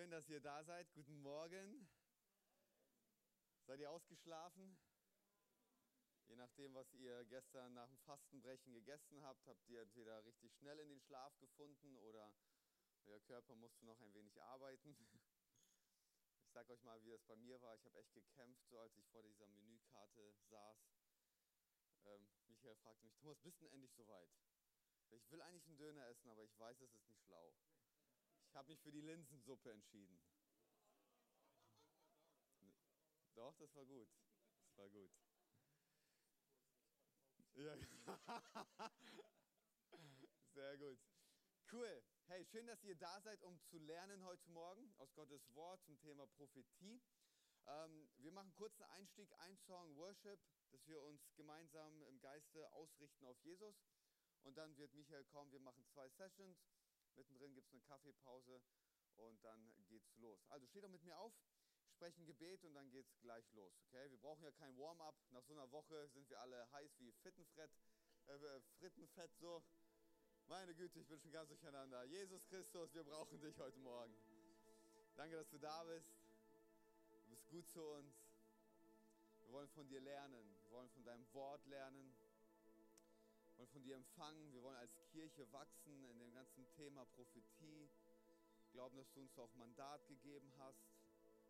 Schön, dass ihr da seid. Guten Morgen. Seid ihr ausgeschlafen? Je nachdem, was ihr gestern nach dem Fastenbrechen gegessen habt, habt ihr entweder richtig schnell in den Schlaf gefunden oder euer Körper musste noch ein wenig arbeiten. Ich sage euch mal, wie das bei mir war. Ich habe echt gekämpft, so als ich vor dieser Menükarte saß. Ähm, Michael fragte mich, Thomas, bist du endlich soweit? Ich will eigentlich einen Döner essen, aber ich weiß, es ist nicht schlau. Ich habe mich für die Linsensuppe entschieden. Doch, das war gut. Das war gut. Ja. Sehr gut. Cool. Hey, schön, dass ihr da seid, um zu lernen heute Morgen aus Gottes Wort zum Thema Prophetie. Ähm, wir machen kurz einen Einstieg, ein Song Worship, dass wir uns gemeinsam im Geiste ausrichten auf Jesus. Und dann wird Michael kommen. Wir machen zwei Sessions. Mittendrin gibt es eine Kaffeepause und dann geht's los. Also steht doch mit mir auf, sprechen Gebet und dann geht's gleich los. Okay? Wir brauchen ja kein Warm-up. Nach so einer Woche sind wir alle heiß wie Frittenfett, äh, Frittenfett so. Meine Güte, ich bin schon ganz durcheinander. Jesus Christus, wir brauchen dich heute Morgen. Danke, dass du da bist. Du bist gut zu uns. Wir wollen von dir lernen. Wir wollen von deinem Wort lernen von dir empfangen. Wir wollen als Kirche wachsen in dem ganzen Thema Prophetie. Glauben, dass du uns auch Mandat gegeben hast,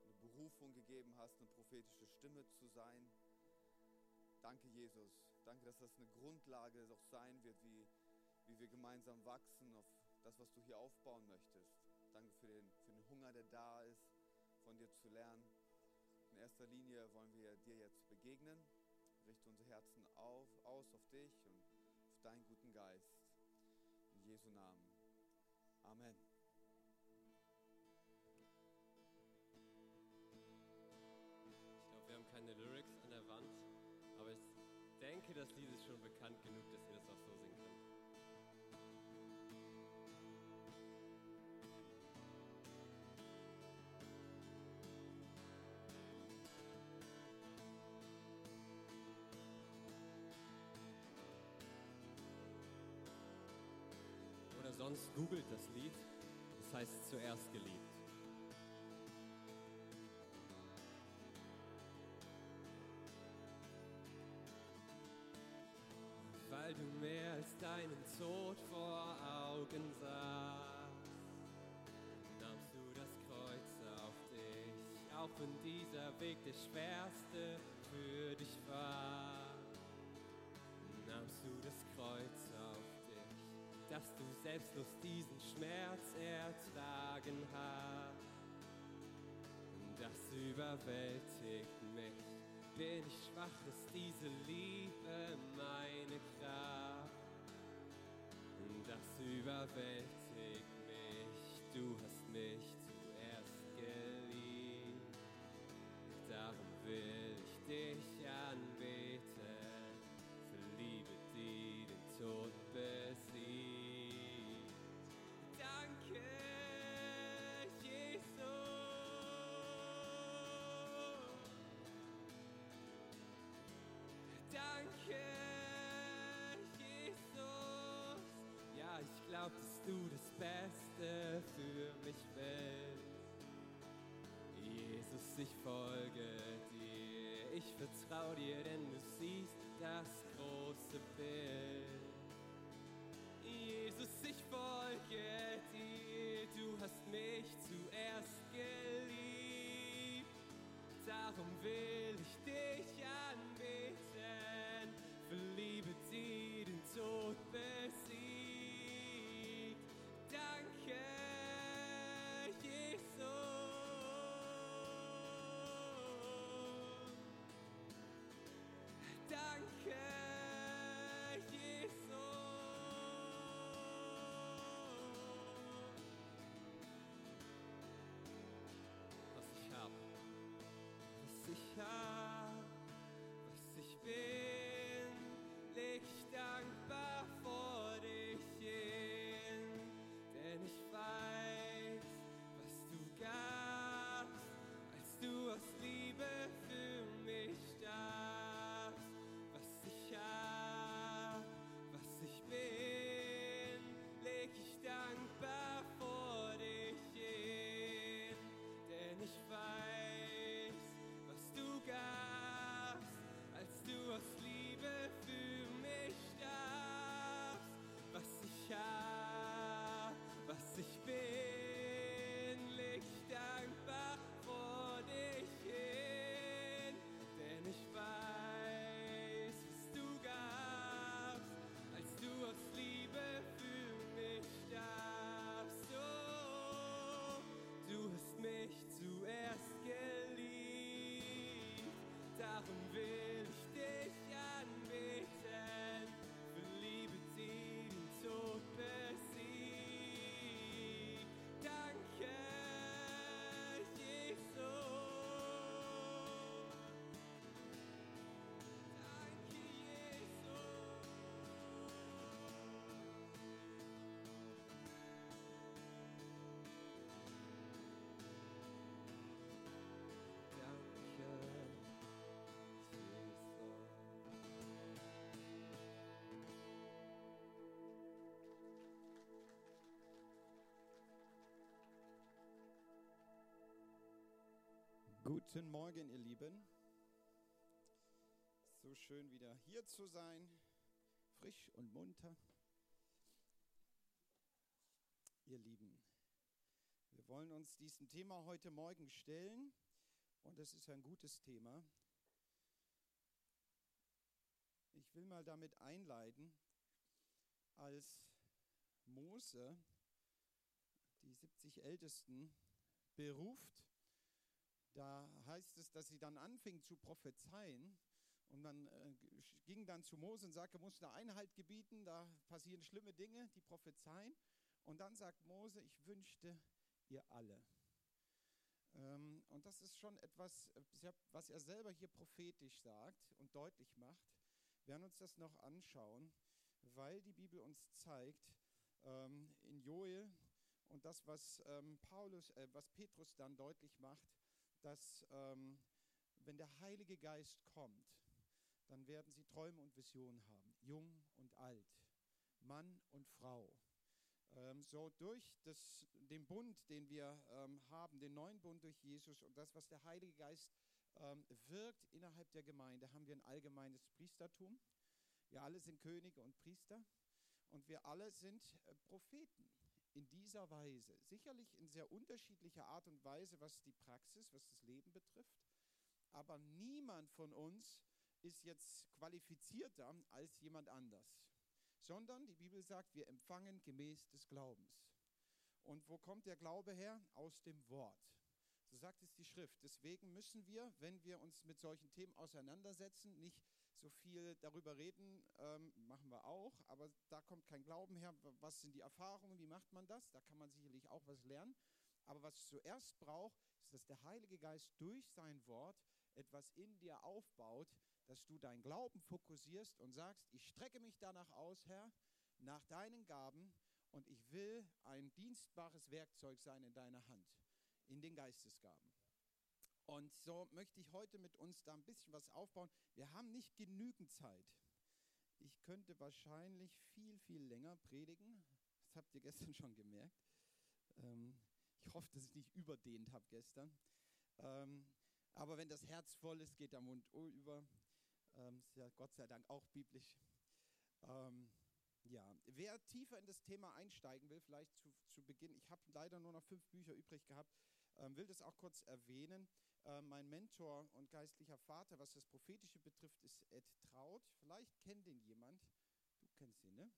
eine Berufung gegeben hast, eine prophetische Stimme zu sein. Danke, Jesus. Danke, dass das eine Grundlage auch sein wird, wie, wie wir gemeinsam wachsen auf das, was du hier aufbauen möchtest. Danke für den, für den Hunger, der da ist, von dir zu lernen. In erster Linie wollen wir dir jetzt begegnen. Richte unsere Herzen auf, aus auf dich und deinen guten Geist. In Jesu Namen. Amen. Ich glaube, wir haben keine Lyrics an der Wand, aber ich denke, das Lied ist schon bekannt genug, dass ihr das auch so sonst googelt das Lied. Das heißt zuerst geliebt. Weil du mehr als deinen Tod vor Augen sahst, nahmst du das Kreuz auf dich, auch wenn dieser Weg der schwerste für dich war. Dass du selbstlos diesen Schmerz ertragen hast. Das überwältigt mich bin ich schwach, ist diese Liebe meine Kraft. Das überwältigt mich, du hast mich ich vertrau dir, denn du siehst das große Bild. Jesus, ich folge dir, du hast mich zuerst geliebt. Darum will Guten Morgen, ihr Lieben. So schön wieder hier zu sein, frisch und munter. Ihr Lieben, wir wollen uns diesem Thema heute Morgen stellen und es ist ein gutes Thema. Ich will mal damit einleiten, als Mose die 70 Ältesten beruft, da heißt es, dass sie dann anfing zu prophezeien. Und man äh, ging dann zu Mose und sagte, muss da Einhalt gebieten, da passieren schlimme Dinge, die prophezeien. Und dann sagt Mose, ich wünschte ihr alle. Ähm, und das ist schon etwas, äh, was er selber hier prophetisch sagt und deutlich macht. Wir werden uns das noch anschauen, weil die Bibel uns zeigt, ähm, in Joel und das, was ähm, Paulus, äh, was Petrus dann deutlich macht, dass ähm, wenn der Heilige Geist kommt, dann werden sie Träume und Visionen haben, jung und alt, Mann und Frau. Ähm, so durch das, den Bund, den wir ähm, haben, den neuen Bund durch Jesus und das, was der Heilige Geist ähm, wirkt innerhalb der Gemeinde, haben wir ein allgemeines Priestertum. Wir alle sind Könige und Priester und wir alle sind äh, Propheten in dieser Weise. Sicherlich in sehr unterschiedlicher Art und Weise, was die Praxis, was das Leben betrifft. Aber niemand von uns ist jetzt qualifizierter als jemand anders. Sondern die Bibel sagt, wir empfangen gemäß des Glaubens. Und wo kommt der Glaube her? Aus dem Wort. So sagt es die Schrift. Deswegen müssen wir, wenn wir uns mit solchen Themen auseinandersetzen, nicht so viel darüber reden, ähm, machen wir auch, aber da kommt kein Glauben her. Was sind die Erfahrungen? Wie macht man das? Da kann man sicherlich auch was lernen. Aber was es zuerst braucht, ist, dass der Heilige Geist durch sein Wort etwas in dir aufbaut, dass du deinen Glauben fokussierst und sagst, ich strecke mich danach aus, Herr, nach deinen Gaben und ich will ein dienstbares Werkzeug sein in deiner Hand, in den Geistesgaben. Und so möchte ich heute mit uns da ein bisschen was aufbauen. Wir haben nicht genügend Zeit. Ich könnte wahrscheinlich viel, viel länger predigen. Das habt ihr gestern schon gemerkt. Ähm, ich hoffe, dass ich nicht überdehnt habe gestern. Ähm, aber wenn das Herz voll ist, geht der Mund über. Ähm, ist ja Gott sei Dank auch biblisch. Ja, wer tiefer in das Thema einsteigen will, vielleicht zu, zu Beginn, ich habe leider nur noch fünf Bücher übrig gehabt, ähm, will das auch kurz erwähnen. Äh, mein Mentor und geistlicher Vater, was das Prophetische betrifft, ist Ed Traut. Vielleicht kennt ihn jemand. Du kennst ihn, ne?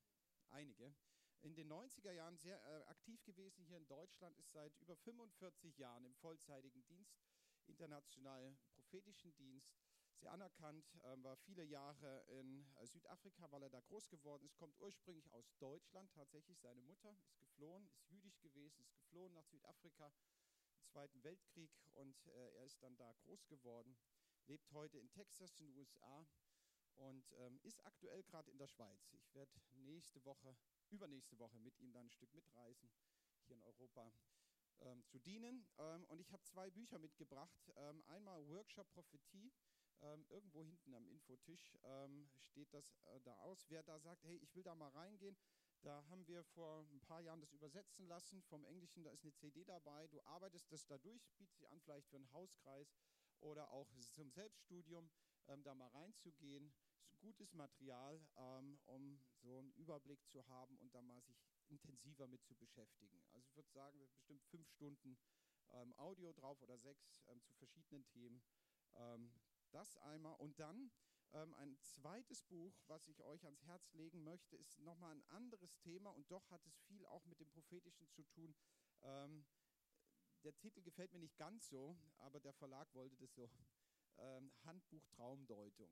Einige. In den 90er Jahren sehr äh, aktiv gewesen hier in Deutschland, ist seit über 45 Jahren im vollzeitigen Dienst, internationalen prophetischen Dienst, sehr anerkannt, äh, war viele Jahre in äh, Südafrika, weil er da groß geworden ist, kommt ursprünglich aus Deutschland tatsächlich. Seine Mutter ist geflohen, ist jüdisch gewesen, ist geflohen nach Südafrika, Zweiten Weltkrieg und äh, er ist dann da groß geworden, lebt heute in Texas in den USA und ähm, ist aktuell gerade in der Schweiz. Ich werde nächste Woche, übernächste Woche mit ihm dann ein Stück mitreisen, hier in Europa ähm, zu dienen. Ähm, und ich habe zwei Bücher mitgebracht. Ähm, einmal Workshop Prophetie. Ähm, irgendwo hinten am Infotisch ähm, steht das äh, da aus. Wer da sagt, hey, ich will da mal reingehen, da haben wir vor ein paar Jahren das übersetzen lassen vom Englischen. Da ist eine CD dabei. Du arbeitest das da durch, bietet sie an, vielleicht für einen Hauskreis oder auch zum Selbststudium, ähm, da mal reinzugehen. Ist gutes Material, ähm, um so einen Überblick zu haben und da mal sich intensiver mit zu beschäftigen. Also ich würde sagen, bestimmt fünf Stunden ähm, Audio drauf oder sechs ähm, zu verschiedenen Themen. Ähm, das einmal und dann ein zweites Buch, was ich euch ans Herz legen möchte, ist nochmal ein anderes Thema und doch hat es viel auch mit dem Prophetischen zu tun. Ähm, der Titel gefällt mir nicht ganz so, aber der Verlag wollte das so. Ähm, Handbuch Traumdeutung.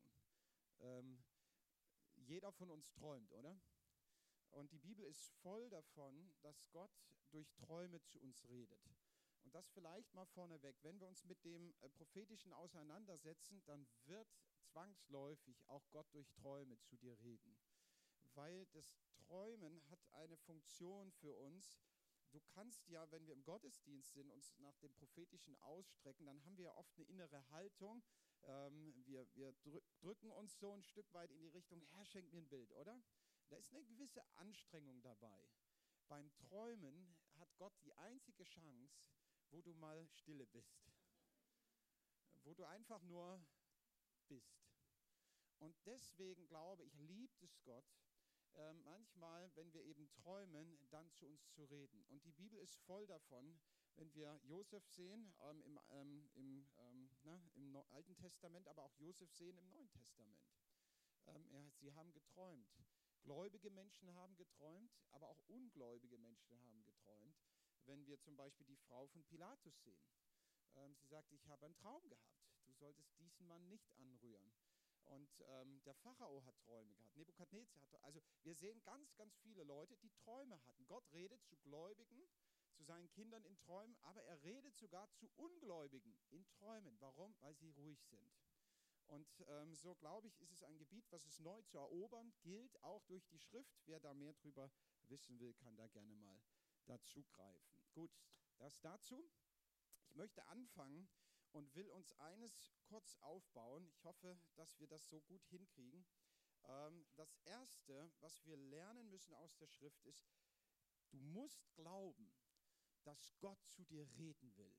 Ähm, jeder von uns träumt, oder? Und die Bibel ist voll davon, dass Gott durch Träume zu uns redet. Und das vielleicht mal vorneweg. Wenn wir uns mit dem äh, Prophetischen auseinandersetzen, dann wird zwangsläufig auch Gott durch Träume zu dir reden. Weil das Träumen hat eine Funktion für uns. Du kannst ja, wenn wir im Gottesdienst sind, uns nach dem Prophetischen ausstrecken, dann haben wir ja oft eine innere Haltung. Ähm, wir wir drücken uns so ein Stück weit in die Richtung, Herr, schenk mir ein Bild, oder? Da ist eine gewisse Anstrengung dabei. Beim Träumen hat Gott die einzige Chance, wo du mal stille bist wo du einfach nur bist. Und deswegen glaube ich, liebt es Gott, äh, manchmal, wenn wir eben träumen, dann zu uns zu reden. Und die Bibel ist voll davon, wenn wir Josef sehen ähm, im, ähm, im, ähm, na, im no Alten Testament, aber auch Josef sehen im Neuen Testament. Ähm, er, sie haben geträumt. Gläubige Menschen haben geträumt, aber auch ungläubige Menschen haben geträumt. Wenn wir zum Beispiel die Frau von Pilatus sehen. Ähm, sie sagte, ich habe einen Traum gehabt. Solltest diesen Mann nicht anrühren. Und ähm, der Pharao hat Träume gehabt. Nebukadnezar hat Also wir sehen ganz, ganz viele Leute, die Träume hatten. Gott redet zu Gläubigen, zu seinen Kindern in Träumen, aber er redet sogar zu Ungläubigen in Träumen. Warum? Weil sie ruhig sind. Und ähm, so glaube ich, ist es ein Gebiet, was es neu zu erobern gilt, auch durch die Schrift. Wer da mehr drüber wissen will, kann da gerne mal dazu greifen. Gut, das dazu. Ich möchte anfangen und will uns eines kurz aufbauen. Ich hoffe, dass wir das so gut hinkriegen. Ähm, das Erste, was wir lernen müssen aus der Schrift, ist, du musst glauben, dass Gott zu dir reden will.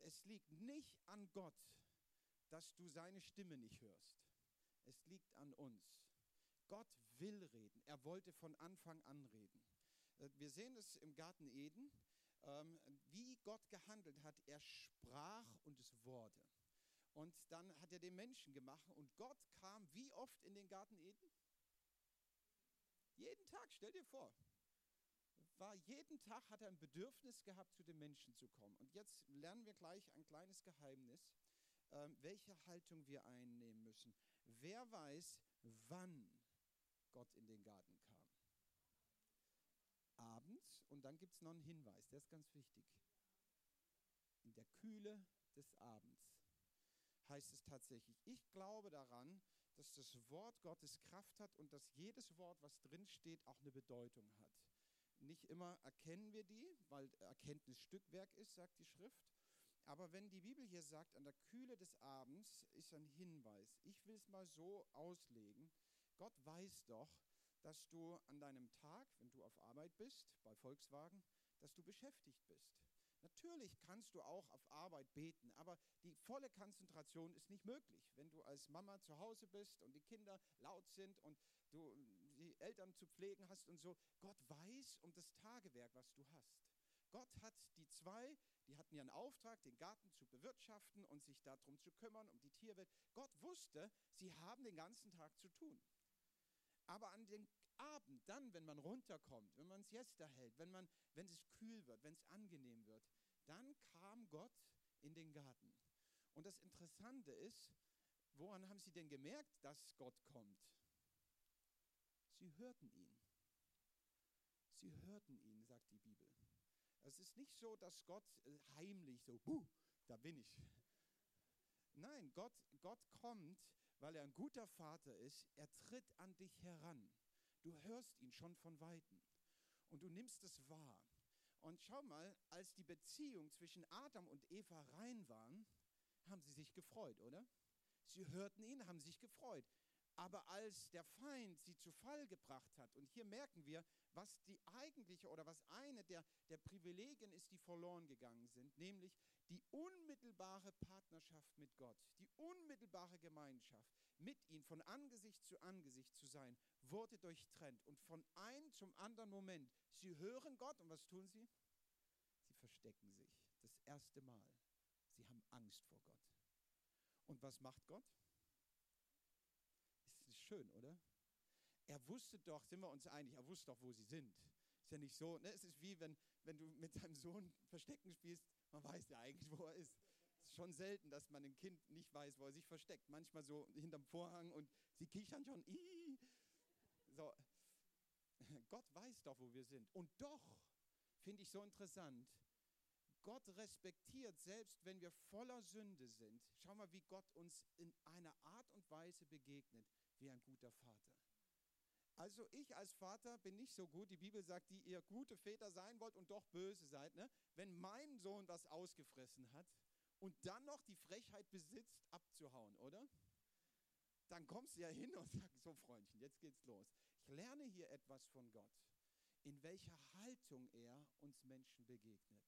Es liegt nicht an Gott, dass du seine Stimme nicht hörst. Es liegt an uns. Gott will reden. Er wollte von Anfang an reden. Äh, wir sehen es im Garten Eden, wie Gott gehandelt hat. Er sprach und es wurde. Und dann hat er den Menschen gemacht und Gott kam wie oft in den Garten Eden? Jeden Tag, stell dir vor. War jeden Tag hat er ein Bedürfnis gehabt, zu den Menschen zu kommen. Und jetzt lernen wir gleich ein kleines Geheimnis ähm, welche Haltung wir einnehmen müssen. Wer weiß, wann Gott in den Garten kam? Und dann gibt es noch einen Hinweis, der ist ganz wichtig. In der Kühle des Abends heißt es tatsächlich. Ich glaube daran, dass das Wort Gottes Kraft hat und dass jedes Wort, was drin steht, auch eine Bedeutung hat. Nicht immer erkennen wir die, weil Erkenntnis Stückwerk ist, sagt die Schrift. Aber wenn die Bibel hier sagt, an der Kühle des Abends ist ein Hinweis. Ich will es mal so auslegen. Gott weiß doch, dass du an deinem Tag, wenn du auf Arbeit bist, bei Volkswagen, dass du beschäftigt bist. Natürlich kannst du auch auf Arbeit beten, aber die volle Konzentration ist nicht möglich. Wenn du als Mama zu Hause bist und die Kinder laut sind und du die Eltern zu pflegen hast und so, Gott weiß um das Tagewerk, was du hast. Gott hat die zwei, die hatten ihren Auftrag, den Garten zu bewirtschaften und sich darum zu kümmern, um die Tierwelt. Gott wusste, sie haben den ganzen Tag zu tun. Aber an den Abend, dann, wenn man runterkommt, wenn man Siesta hält, wenn, man, wenn es kühl wird, wenn es angenehm wird, dann kam Gott in den Garten. Und das Interessante ist, woran haben sie denn gemerkt, dass Gott kommt? Sie hörten ihn. Sie hörten ihn, sagt die Bibel. Es ist nicht so, dass Gott äh, heimlich so, da bin ich. Nein, Gott, Gott kommt, weil er ein guter Vater ist. Er tritt an dich heran. Du hörst ihn schon von weitem und du nimmst es wahr. Und schau mal, als die Beziehung zwischen Adam und Eva rein waren, haben sie sich gefreut, oder? Sie hörten ihn, haben sich gefreut. Aber als der Feind sie zu Fall gebracht hat, und hier merken wir, was die eigentliche oder was eine der, der Privilegien ist, die verloren gegangen sind, nämlich die unmittelbare Partnerschaft mit Gott, die unmittelbare Gemeinschaft mit ihm von Angesicht zu Angesicht zu sein, wurde durchtrennt. Und von einem zum anderen Moment, sie hören Gott und was tun sie? Sie verstecken sich. Das erste Mal. Sie haben Angst vor Gott. Und was macht Gott? schön, oder? Er wusste doch, sind wir uns einig, er wusste doch, wo sie sind. Ist ja nicht so, ne? es ist wie wenn, wenn du mit deinem Sohn Verstecken spielst, man weiß ja eigentlich, wo er ist. Es ist schon selten, dass man ein Kind nicht weiß, wo er sich versteckt. Manchmal so hinterm Vorhang und sie kichern schon. So, Gott weiß doch, wo wir sind. Und doch finde ich so interessant, Gott respektiert, selbst wenn wir voller Sünde sind. Schau mal, wie Gott uns in einer Art und Weise begegnet wie ein guter Vater. Also ich als Vater bin nicht so gut. Die Bibel sagt, die ihr gute Väter sein wollt und doch böse seid. Ne? Wenn mein Sohn was ausgefressen hat und dann noch die Frechheit besitzt, abzuhauen, oder? Dann kommst du ja hin und sagst, so Freundchen, jetzt geht's los. Ich lerne hier etwas von Gott, in welcher Haltung er uns Menschen begegnet,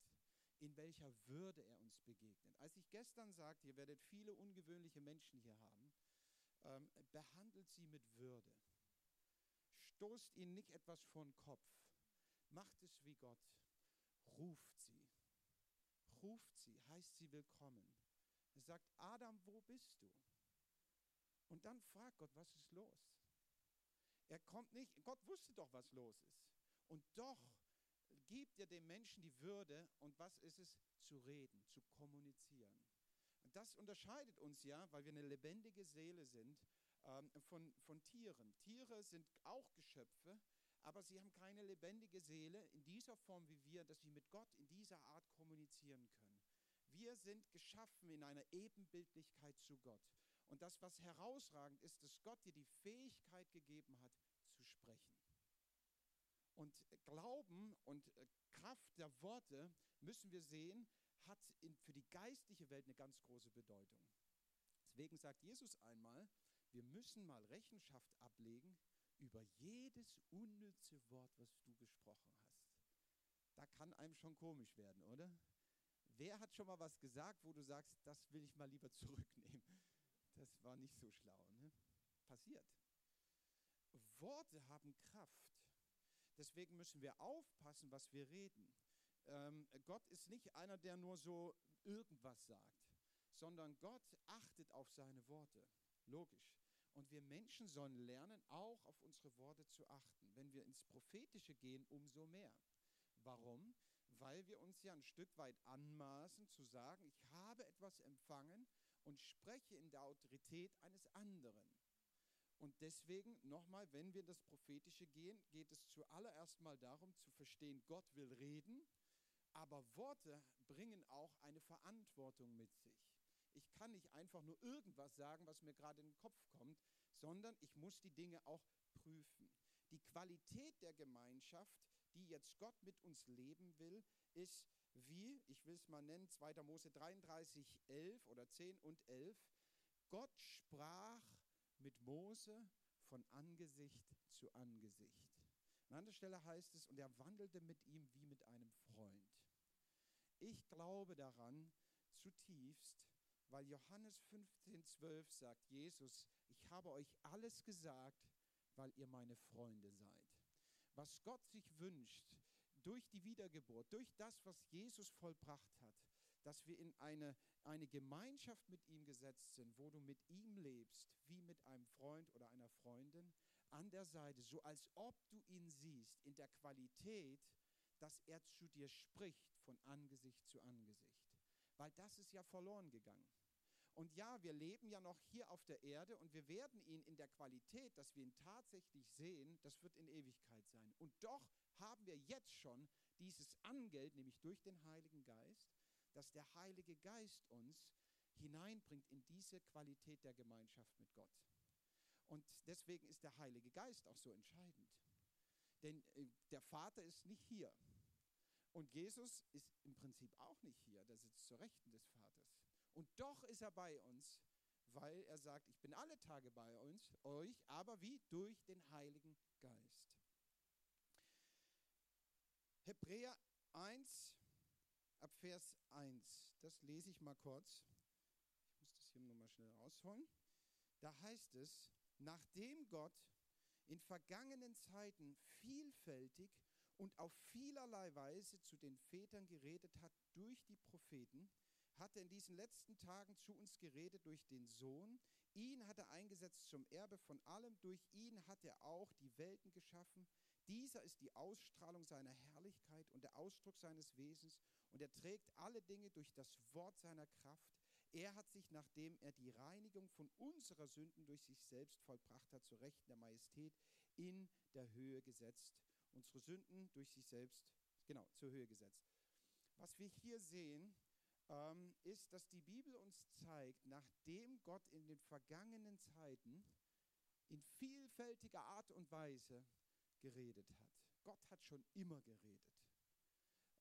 in welcher Würde er uns begegnet. Als ich gestern dann sagt, ihr werdet viele ungewöhnliche Menschen hier haben, ähm, behandelt sie mit Würde. Stoßt ihnen nicht etwas vor den Kopf. Macht es wie Gott. Ruft sie. Ruft sie, heißt sie willkommen. Er sagt, Adam, wo bist du? Und dann fragt Gott, was ist los? Er kommt nicht, Gott wusste doch, was los ist. Und doch gibt er dem Menschen die Würde und was ist es? Zu reden, zu kommunizieren. Und das unterscheidet uns ja, weil wir eine lebendige Seele sind, ähm, von, von Tieren. Tiere sind auch Geschöpfe, aber sie haben keine lebendige Seele in dieser Form wie wir, dass sie mit Gott in dieser Art kommunizieren können. Wir sind geschaffen in einer Ebenbildlichkeit zu Gott. Und das, was herausragend ist, dass Gott dir die Fähigkeit gegeben hat, zu sprechen. Und Glauben und äh, Kraft der Worte, müssen wir sehen, hat für die geistliche Welt eine ganz große Bedeutung. Deswegen sagt Jesus einmal, wir müssen mal Rechenschaft ablegen über jedes unnütze Wort, was du gesprochen hast. Da kann einem schon komisch werden, oder? Wer hat schon mal was gesagt, wo du sagst, das will ich mal lieber zurücknehmen? Das war nicht so schlau. Ne? Passiert. Worte haben Kraft. Deswegen müssen wir aufpassen, was wir reden. Ähm, Gott ist nicht einer, der nur so irgendwas sagt, sondern Gott achtet auf seine Worte. Logisch. Und wir Menschen sollen lernen, auch auf unsere Worte zu achten. Wenn wir ins Prophetische gehen, umso mehr. Warum? Weil wir uns ja ein Stück weit anmaßen zu sagen, ich habe etwas empfangen und spreche in der Autorität eines anderen. Und deswegen nochmal, wenn wir das Prophetische gehen, geht es zuallererst mal darum zu verstehen, Gott will reden, aber Worte bringen auch eine Verantwortung mit sich. Ich kann nicht einfach nur irgendwas sagen, was mir gerade in den Kopf kommt, sondern ich muss die Dinge auch prüfen. Die Qualität der Gemeinschaft, die jetzt Gott mit uns leben will, ist wie, ich will es mal nennen, 2. Mose 33, 11 oder 10 und 11. Gott sprach mit Mose von Angesicht zu Angesicht. An anderer Stelle heißt es, und er wandelte mit ihm wie mit einem Freund. Ich glaube daran zutiefst, weil Johannes 15, 12 sagt, Jesus, ich habe euch alles gesagt, weil ihr meine Freunde seid. Was Gott sich wünscht, durch die Wiedergeburt, durch das, was Jesus vollbracht hat, dass wir in eine, eine Gemeinschaft mit ihm gesetzt sind, wo du mit ihm lebst, wie mit einem Freund oder einer Freundin, an der Seite, so als ob du ihn siehst, in der Qualität, dass er zu dir spricht von Angesicht zu Angesicht. Weil das ist ja verloren gegangen. Und ja, wir leben ja noch hier auf der Erde und wir werden ihn in der Qualität, dass wir ihn tatsächlich sehen, das wird in Ewigkeit sein. Und doch haben wir jetzt schon dieses Angeld, nämlich durch den Heiligen Geist, dass der Heilige Geist uns hineinbringt in diese Qualität der Gemeinschaft mit Gott. Und deswegen ist der Heilige Geist auch so entscheidend. Denn äh, der Vater ist nicht hier. Und Jesus ist im Prinzip auch nicht hier. Der sitzt zur Rechten des Vaters. Und doch ist er bei uns, weil er sagt, ich bin alle Tage bei uns, euch, aber wie? Durch den Heiligen Geist. Hebräer 1, ab Vers 1. Das lese ich mal kurz. Ich muss das hier nochmal schnell rausholen. Da heißt es, nachdem Gott in vergangenen Zeiten vielfältig und auf vielerlei Weise zu den Vätern geredet hat durch die Propheten, hat er in diesen letzten Tagen zu uns geredet durch den Sohn. Ihn hat er eingesetzt zum Erbe von allem. Durch ihn hat er auch die Welten geschaffen. Dieser ist die Ausstrahlung seiner Herrlichkeit und der Ausdruck seines Wesens. Und er trägt alle Dinge durch das Wort seiner Kraft. Er hat sich, nachdem er die Reinigung von unserer Sünden durch sich selbst vollbracht hat, zu Rechten der Majestät in der Höhe gesetzt. Unsere Sünden durch sich selbst, genau, zur Höhe gesetzt. Was wir hier sehen, ähm, ist, dass die Bibel uns zeigt, nachdem Gott in den vergangenen Zeiten in vielfältiger Art und Weise geredet hat. Gott hat schon immer geredet.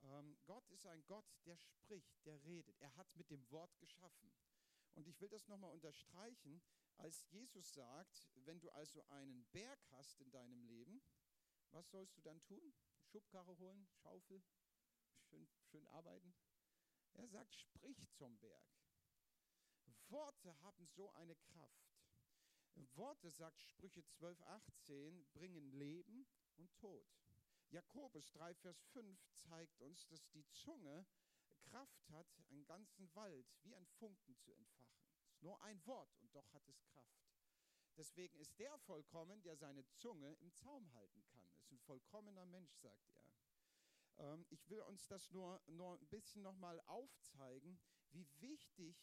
Ähm, Gott ist ein Gott, der spricht, der redet. Er hat mit dem Wort geschaffen. Und ich will das nochmal unterstreichen, als Jesus sagt, wenn du also einen Berg hast in deinem Leben, was sollst du dann tun? Schubkarre holen, Schaufel, schön, schön arbeiten? Er sagt, sprich zum Berg. Worte haben so eine Kraft. Worte, sagt Sprüche 12, 18, bringen Leben und Tod. Jakobus 3, Vers 5 zeigt uns, dass die Zunge Kraft hat, einen ganzen Wald wie ein Funken zu entfachen. Es ist nur ein Wort und doch hat es Kraft. Deswegen ist der vollkommen, der seine Zunge im Zaum halten kann. Ist ein vollkommener Mensch, sagt er. Ähm, ich will uns das nur, nur ein bisschen nochmal aufzeigen, wie wichtig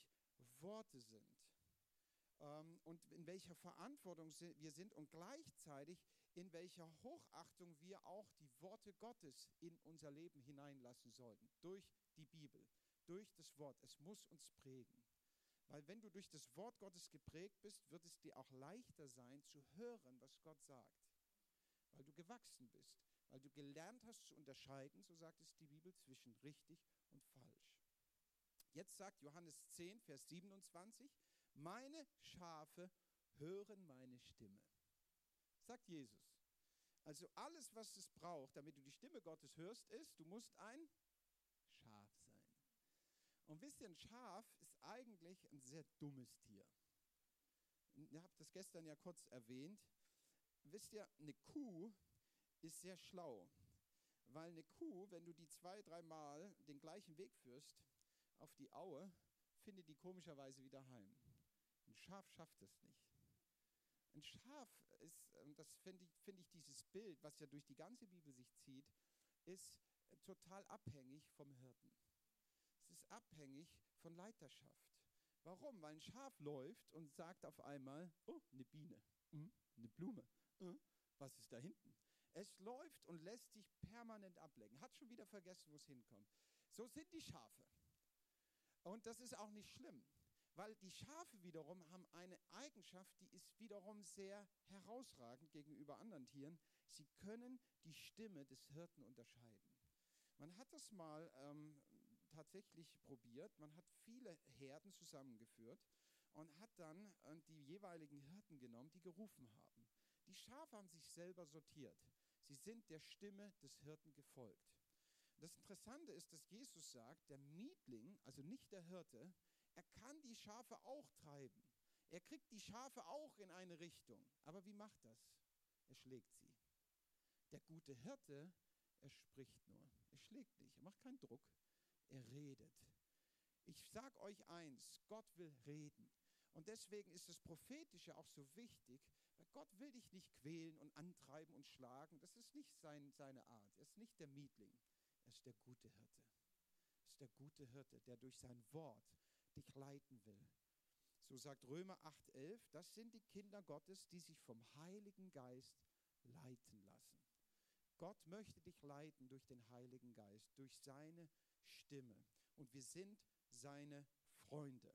Worte sind ähm, und in welcher Verantwortung wir sind und gleichzeitig in welcher Hochachtung wir auch die Worte Gottes in unser Leben hineinlassen sollten. Durch die Bibel, durch das Wort. Es muss uns prägen. Weil wenn du durch das Wort Gottes geprägt bist, wird es dir auch leichter sein zu hören, was Gott sagt. Weil du gewachsen bist, weil du gelernt hast zu unterscheiden, so sagt es die Bibel, zwischen richtig und falsch. Jetzt sagt Johannes 10, Vers 27, meine Schafe hören meine Stimme. Sagt Jesus. Also alles, was es braucht, damit du die Stimme Gottes hörst, ist, du musst ein Schaf sein. Und wisst ihr, ein Schaf eigentlich ein sehr dummes Tier. Ihr habt das gestern ja kurz erwähnt. Wisst ihr, eine Kuh ist sehr schlau, weil eine Kuh, wenn du die zwei, dreimal den gleichen Weg führst auf die Aue, findet die komischerweise wieder heim. Ein Schaf schafft es nicht. Ein Schaf ist, ähm, das finde ich, find ich dieses Bild, was ja durch die ganze Bibel sich zieht, ist äh, total abhängig vom Hirten. Abhängig von Leiterschaft. Warum? Weil ein Schaf läuft und sagt auf einmal, oh, eine Biene, hm, eine Blume, hm, was ist da hinten? Es läuft und lässt sich permanent ablenken, hat schon wieder vergessen, wo es hinkommt. So sind die Schafe. Und das ist auch nicht schlimm. Weil die Schafe wiederum haben eine Eigenschaft, die ist wiederum sehr herausragend gegenüber anderen Tieren. Sie können die Stimme des Hirten unterscheiden. Man hat das mal ähm, tatsächlich probiert. Man hat viele Herden zusammengeführt und hat dann äh, die jeweiligen Hirten genommen, die gerufen haben. Die Schafe haben sich selber sortiert. Sie sind der Stimme des Hirten gefolgt. Das Interessante ist, dass Jesus sagt, der Mietling, also nicht der Hirte, er kann die Schafe auch treiben. Er kriegt die Schafe auch in eine Richtung. Aber wie macht das? Er schlägt sie. Der gute Hirte, er spricht nur. Er schlägt nicht. Er macht keinen Druck. Er redet. Ich sage euch eins, Gott will reden. Und deswegen ist das Prophetische auch so wichtig, weil Gott will dich nicht quälen und antreiben und schlagen. Das ist nicht sein, seine Art. Er ist nicht der Mietling. Er ist der gute Hirte. Er ist der gute Hirte, der durch sein Wort dich leiten will. So sagt Römer 8:11, das sind die Kinder Gottes, die sich vom Heiligen Geist leiten lassen. Gott möchte dich leiten durch den Heiligen Geist, durch seine Stimme. Und wir sind seine Freunde.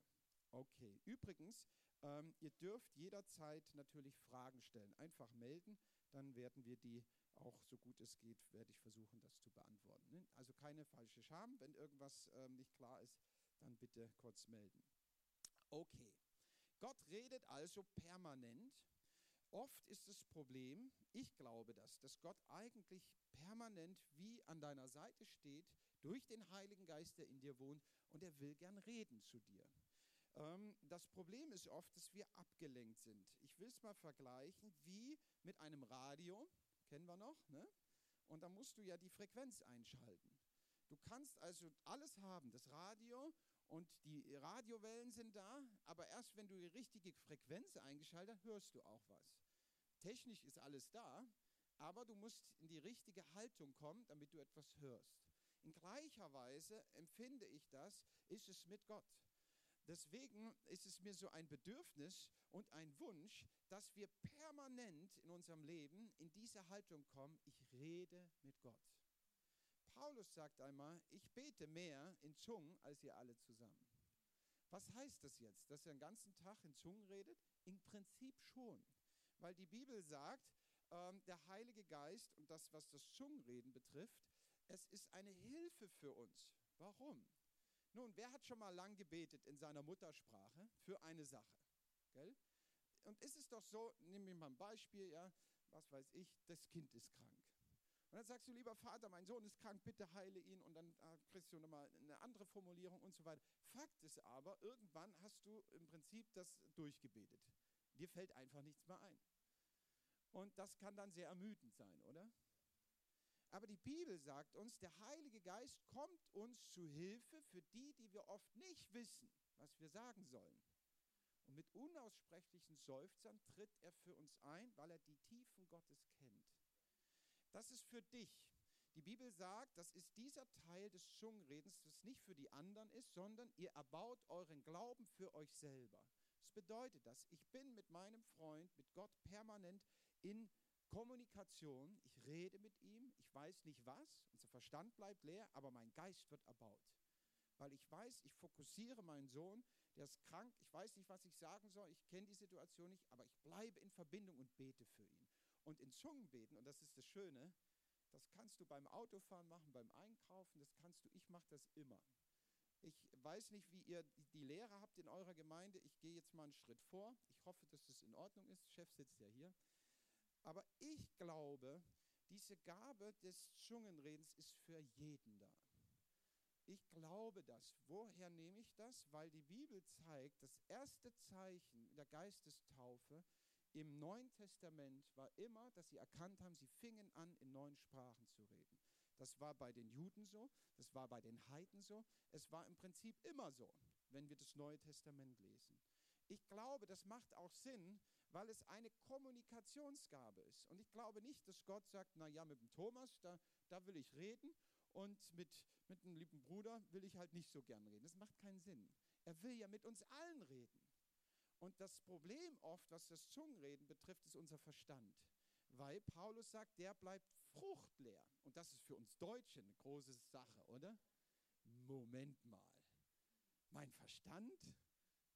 Okay, übrigens, ähm, ihr dürft jederzeit natürlich Fragen stellen. Einfach melden, dann werden wir die auch so gut es geht, werde ich versuchen, das zu beantworten. Ne? Also keine falsche Scham. Wenn irgendwas ähm, nicht klar ist, dann bitte kurz melden. Okay. Gott redet also permanent. Oft ist das Problem, ich glaube das, dass Gott eigentlich permanent wie an deiner Seite steht, durch den Heiligen Geist, der in dir wohnt, und er will gern reden zu dir. Ähm, das Problem ist oft, dass wir abgelenkt sind. Ich will es mal vergleichen wie mit einem Radio, kennen wir noch, ne? Und da musst du ja die Frequenz einschalten. Du kannst also alles haben, das Radio und die Radiowellen sind da, aber erst wenn du die richtige Frequenz eingeschaltet hast, hörst du auch was. Technisch ist alles da, aber du musst in die richtige Haltung kommen, damit du etwas hörst. In gleicher Weise empfinde ich das, ist es mit Gott. Deswegen ist es mir so ein Bedürfnis und ein Wunsch, dass wir permanent in unserem Leben in diese Haltung kommen, ich rede mit Gott. Paulus sagt einmal, ich bete mehr in Zungen als ihr alle zusammen. Was heißt das jetzt? Dass er den ganzen Tag in Zungen redet? Im Prinzip schon. Weil die Bibel sagt, ähm, der Heilige Geist und das, was das Zungenreden betrifft, es ist eine Hilfe für uns. Warum? Nun, wer hat schon mal lang gebetet in seiner Muttersprache für eine Sache? Gell? Und ist es doch so, nehmen wir mal ein Beispiel, ja, was weiß ich, das Kind ist krank. Und dann sagst du, lieber Vater, mein Sohn ist krank, bitte heile ihn. Und dann äh, kriegst du nochmal eine andere Formulierung und so weiter. Fakt ist aber, irgendwann hast du im Prinzip das durchgebetet. Dir fällt einfach nichts mehr ein. Und das kann dann sehr ermüdend sein, oder? Aber die Bibel sagt uns, der Heilige Geist kommt uns zu Hilfe für die, die wir oft nicht wissen, was wir sagen sollen. Und mit unaussprechlichen Seufzern tritt er für uns ein, weil er die Tiefen Gottes kennt. Das ist für dich. Die Bibel sagt, das ist dieser Teil des Zungenredens, das nicht für die anderen ist, sondern ihr erbaut euren Glauben für euch selber. Das bedeutet das, ich bin mit meinem Freund, mit Gott permanent in Kommunikation, ich rede mit ihm, ich weiß nicht was, unser Verstand bleibt leer, aber mein Geist wird erbaut. Weil ich weiß, ich fokussiere meinen Sohn, der ist krank, ich weiß nicht, was ich sagen soll, ich kenne die Situation nicht, aber ich bleibe in Verbindung und bete für ihn. Und in Zungen beten, und das ist das Schöne, das kannst du beim Autofahren machen, beim Einkaufen, das kannst du, ich mache das immer. Ich weiß nicht, wie ihr die Lehre habt in eurer Gemeinde. Ich gehe jetzt mal einen Schritt vor. Ich hoffe, dass das in Ordnung ist. Chef sitzt ja hier. Aber ich glaube, diese Gabe des Zungenredens ist für jeden da. Ich glaube das. Woher nehme ich das? Weil die Bibel zeigt, das erste Zeichen der Geistestaufe im Neuen Testament war immer, dass sie erkannt haben, sie fingen an, in neuen Sprachen zu reden. Das war bei den Juden so, das war bei den Heiden so, es war im Prinzip immer so, wenn wir das Neue Testament lesen. Ich glaube, das macht auch Sinn, weil es eine Kommunikationsgabe ist. Und ich glaube nicht, dass Gott sagt, na ja, mit dem Thomas, da, da will ich reden und mit, mit einem lieben Bruder will ich halt nicht so gern reden. Das macht keinen Sinn. Er will ja mit uns allen reden. Und das Problem oft, was das Zungenreden betrifft, ist unser Verstand. Weil Paulus sagt, der bleibt fruchtleer. Und das ist für uns Deutsche eine große Sache, oder? Moment mal. Mein Verstand,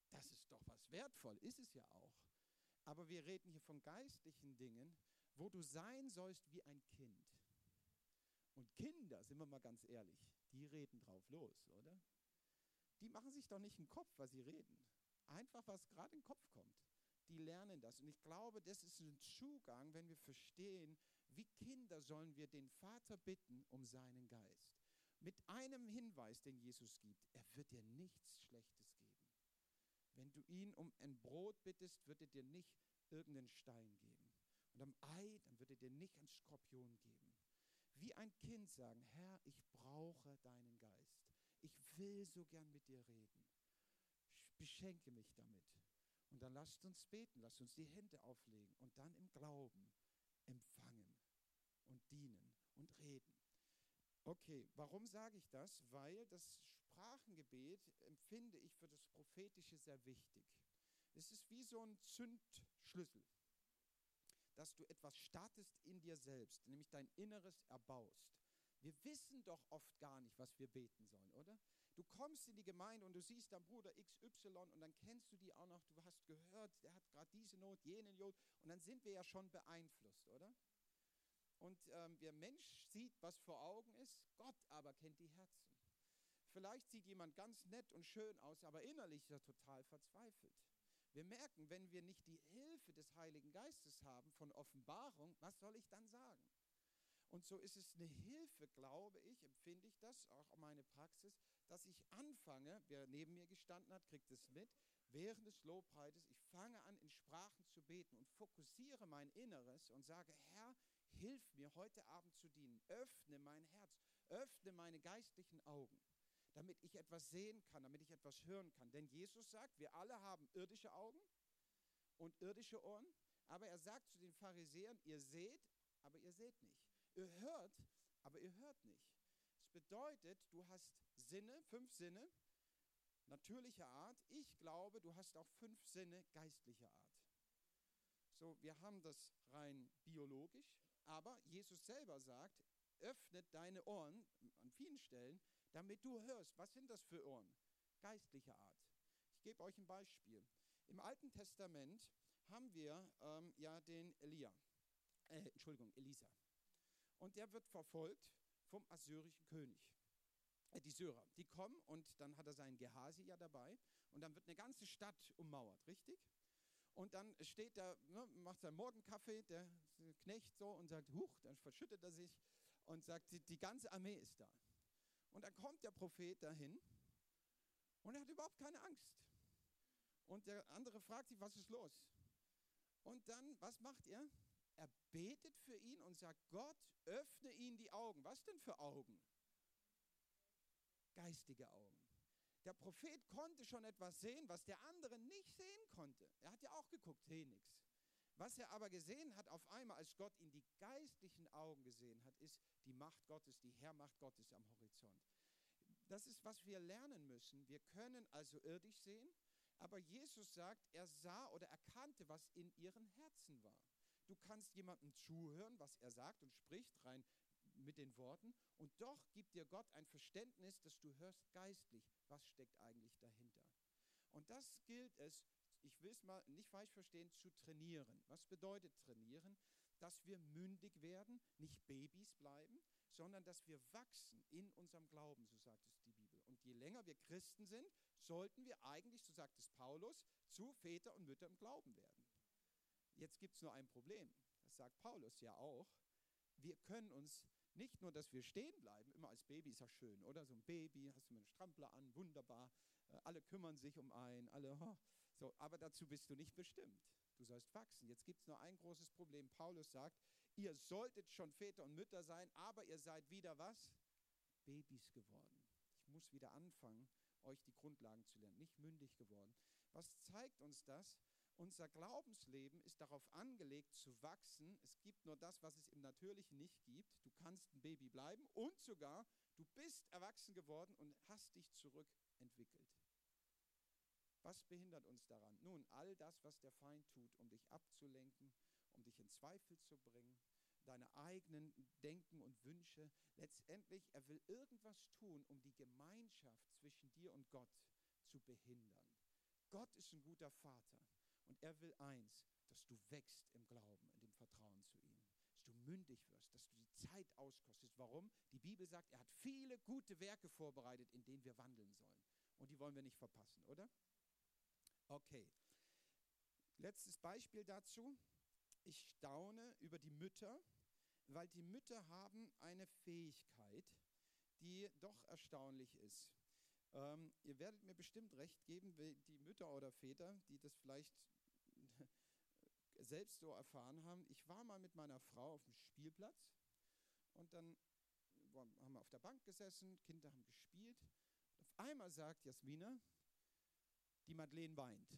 das ist doch was wertvoll, ist es ja auch. Aber wir reden hier von geistlichen Dingen, wo du sein sollst wie ein Kind. Und Kinder, sind wir mal ganz ehrlich, die reden drauf los, oder? Die machen sich doch nicht einen Kopf, was sie reden. Einfach, was gerade den Kopf kommt. Die lernen das. Und ich glaube, das ist ein Zugang, wenn wir verstehen, wie Kinder sollen wir den Vater bitten um seinen Geist. Mit einem Hinweis, den Jesus gibt, er wird dir nichts Schlechtes. Wenn du ihn um ein Brot bittest, wird er dir nicht irgendeinen Stein geben. Und am Ei, dann wird er dir nicht einen Skorpion geben. Wie ein Kind sagen, Herr, ich brauche deinen Geist. Ich will so gern mit dir reden. Beschenke mich damit. Und dann lasst uns beten, lasst uns die Hände auflegen und dann im Glauben empfangen und dienen und reden. Okay, warum sage ich das? Weil das Sprachengebet empfinde ich für das Prophetische sehr wichtig. Es ist wie so ein Zündschlüssel, dass du etwas startest in dir selbst, nämlich dein Inneres erbaust. Wir wissen doch oft gar nicht, was wir beten sollen, oder? Du kommst in die Gemeinde und du siehst deinen Bruder XY und dann kennst du die auch noch, du hast gehört, der hat gerade diese Not, jene Not und dann sind wir ja schon beeinflusst, oder? Und ähm, der Mensch sieht, was vor Augen ist, Gott aber kennt die Herzen. Vielleicht sieht jemand ganz nett und schön aus, aber innerlich ist er total verzweifelt. Wir merken, wenn wir nicht die Hilfe des Heiligen Geistes haben von Offenbarung, was soll ich dann sagen? Und so ist es eine Hilfe, glaube ich, empfinde ich das, auch meine Praxis, dass ich anfange, wer neben mir gestanden hat, kriegt es mit, während des Lobpreises, ich fange an, in Sprachen zu beten und fokussiere mein Inneres und sage, Herr, hilf mir heute Abend zu dienen. Öffne mein Herz, öffne meine geistlichen Augen, damit ich etwas sehen kann, damit ich etwas hören kann. Denn Jesus sagt, wir alle haben irdische Augen und irdische Ohren, aber er sagt zu den Pharisäern, ihr seht, aber ihr seht nicht. Ihr hört, aber ihr hört nicht. Das bedeutet, du hast Sinne, fünf Sinne, natürlicher Art. Ich glaube, du hast auch fünf Sinne geistlicher Art. So, wir haben das rein biologisch, aber Jesus selber sagt, öffnet deine Ohren an vielen Stellen, damit du hörst. Was sind das für Ohren? Geistlicher Art. Ich gebe euch ein Beispiel. Im Alten Testament haben wir ähm, ja den Elia, äh, Entschuldigung, Elisa und der wird verfolgt vom assyrischen König. Äh, die Syrer, die kommen und dann hat er seinen Gehasi ja dabei und dann wird eine ganze Stadt ummauert, richtig? Und dann steht er, ne, macht seinen Morgenkaffee, der Knecht so und sagt, huch, dann verschüttet er sich und sagt, die, die ganze Armee ist da. Und dann kommt der Prophet dahin und er hat überhaupt keine Angst. Und der andere fragt sich, was ist los? Und dann, was macht er? Er betet für ihn und sagt, Gott, öffne ihn die Augen. Was denn für Augen? Geistige Augen. Der Prophet konnte schon etwas sehen, was der andere nicht sehen konnte. Er hat ja auch geguckt, sehe nichts. Was er aber gesehen hat auf einmal, als Gott ihn die geistlichen Augen gesehen hat, ist die Macht Gottes, die Herrmacht Gottes am Horizont. Das ist, was wir lernen müssen. Wir können also irdisch sehen, aber Jesus sagt, er sah oder erkannte, was in ihren Herzen war. Du kannst jemandem zuhören, was er sagt und spricht rein mit den Worten und doch gibt dir Gott ein Verständnis, dass du hörst geistlich, was steckt eigentlich dahinter. Und das gilt es, ich will es mal nicht falsch verstehen, zu trainieren. Was bedeutet trainieren? Dass wir mündig werden, nicht Babys bleiben, sondern dass wir wachsen in unserem Glauben, so sagt es die Bibel. Und je länger wir Christen sind, sollten wir eigentlich, so sagt es Paulus, zu Väter und Mütter im Glauben werden. Jetzt gibt es nur ein Problem, das sagt Paulus ja auch. Wir können uns nicht nur, dass wir stehen bleiben, immer als Baby ist ja schön, oder? So ein Baby, hast du einen Strampler an, wunderbar, äh, alle kümmern sich um einen, alle, oh, so, aber dazu bist du nicht bestimmt. Du sollst wachsen. Jetzt gibt es nur ein großes Problem. Paulus sagt, ihr solltet schon Väter und Mütter sein, aber ihr seid wieder was? Babys geworden. Ich muss wieder anfangen, euch die Grundlagen zu lernen, nicht mündig geworden. Was zeigt uns das? Unser Glaubensleben ist darauf angelegt zu wachsen. Es gibt nur das, was es im Natürlichen nicht gibt. Du kannst ein Baby bleiben und sogar du bist erwachsen geworden und hast dich zurückentwickelt. Was behindert uns daran? Nun, all das, was der Feind tut, um dich abzulenken, um dich in Zweifel zu bringen, deine eigenen Denken und Wünsche. Letztendlich, er will irgendwas tun, um die Gemeinschaft zwischen dir und Gott zu behindern. Gott ist ein guter Vater und er will eins, dass du wächst im Glauben, in dem Vertrauen zu ihm, dass du mündig wirst, dass du die Zeit auskostest. Warum? Die Bibel sagt, er hat viele gute Werke vorbereitet, in denen wir wandeln sollen. Und die wollen wir nicht verpassen, oder? Okay. Letztes Beispiel dazu. Ich staune über die Mütter, weil die Mütter haben eine Fähigkeit, die doch erstaunlich ist. Ähm, ihr werdet mir bestimmt recht geben, die Mütter oder Väter, die das vielleicht selbst so erfahren haben. Ich war mal mit meiner Frau auf dem Spielplatz und dann haben wir auf der Bank gesessen, Kinder haben gespielt. Und auf einmal sagt Jasmina, die Madeleine weint.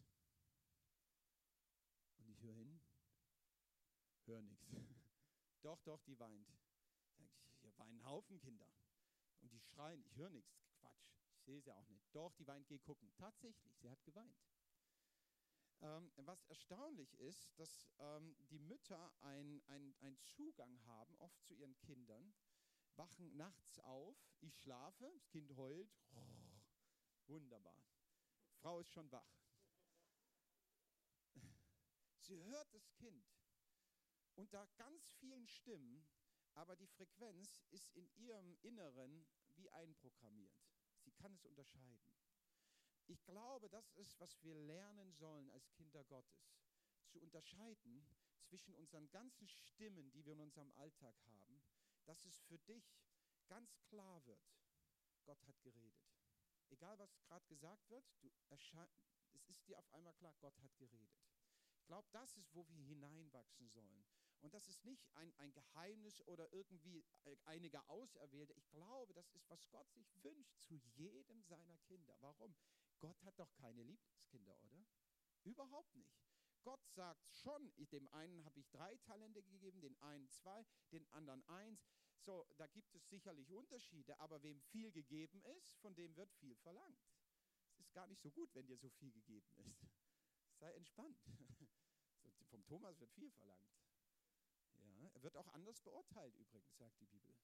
Und ich höre hin, höre nichts. Doch, doch, die weint. Hier weinen Haufen Kinder. Und die schreien, ich höre nichts. Quatsch, ich sehe sie auch nicht. Doch, die weint, geh gucken. Tatsächlich, sie hat geweint. Ähm, was erstaunlich ist, dass ähm, die Mütter einen ein Zugang haben, oft zu ihren Kindern, wachen nachts auf, ich schlafe, das Kind heult, wunderbar. Frau ist schon wach. Sie hört das Kind unter ganz vielen Stimmen, aber die Frequenz ist in ihrem Inneren wie einprogrammiert. Sie kann es unterscheiden. Ich glaube, das ist, was wir lernen sollen als Kinder Gottes, zu unterscheiden zwischen unseren ganzen Stimmen, die wir in unserem Alltag haben, dass es für dich ganz klar wird, Gott hat geredet. Egal, was gerade gesagt wird, du es ist dir auf einmal klar, Gott hat geredet. Ich glaube, das ist, wo wir hineinwachsen sollen. Und das ist nicht ein, ein Geheimnis oder irgendwie einiger Auserwählte. Ich glaube, das ist, was Gott sich wünscht zu jedem seiner Kinder. Warum? Gott hat doch keine Lieblingskinder, oder? Überhaupt nicht. Gott sagt schon, dem einen habe ich drei Talente gegeben, den einen zwei, den anderen eins. So, da gibt es sicherlich Unterschiede, aber wem viel gegeben ist, von dem wird viel verlangt. Es ist gar nicht so gut, wenn dir so viel gegeben ist. Sei entspannt. So, vom Thomas wird viel verlangt. Ja, er wird auch anders beurteilt übrigens, sagt die Bibel.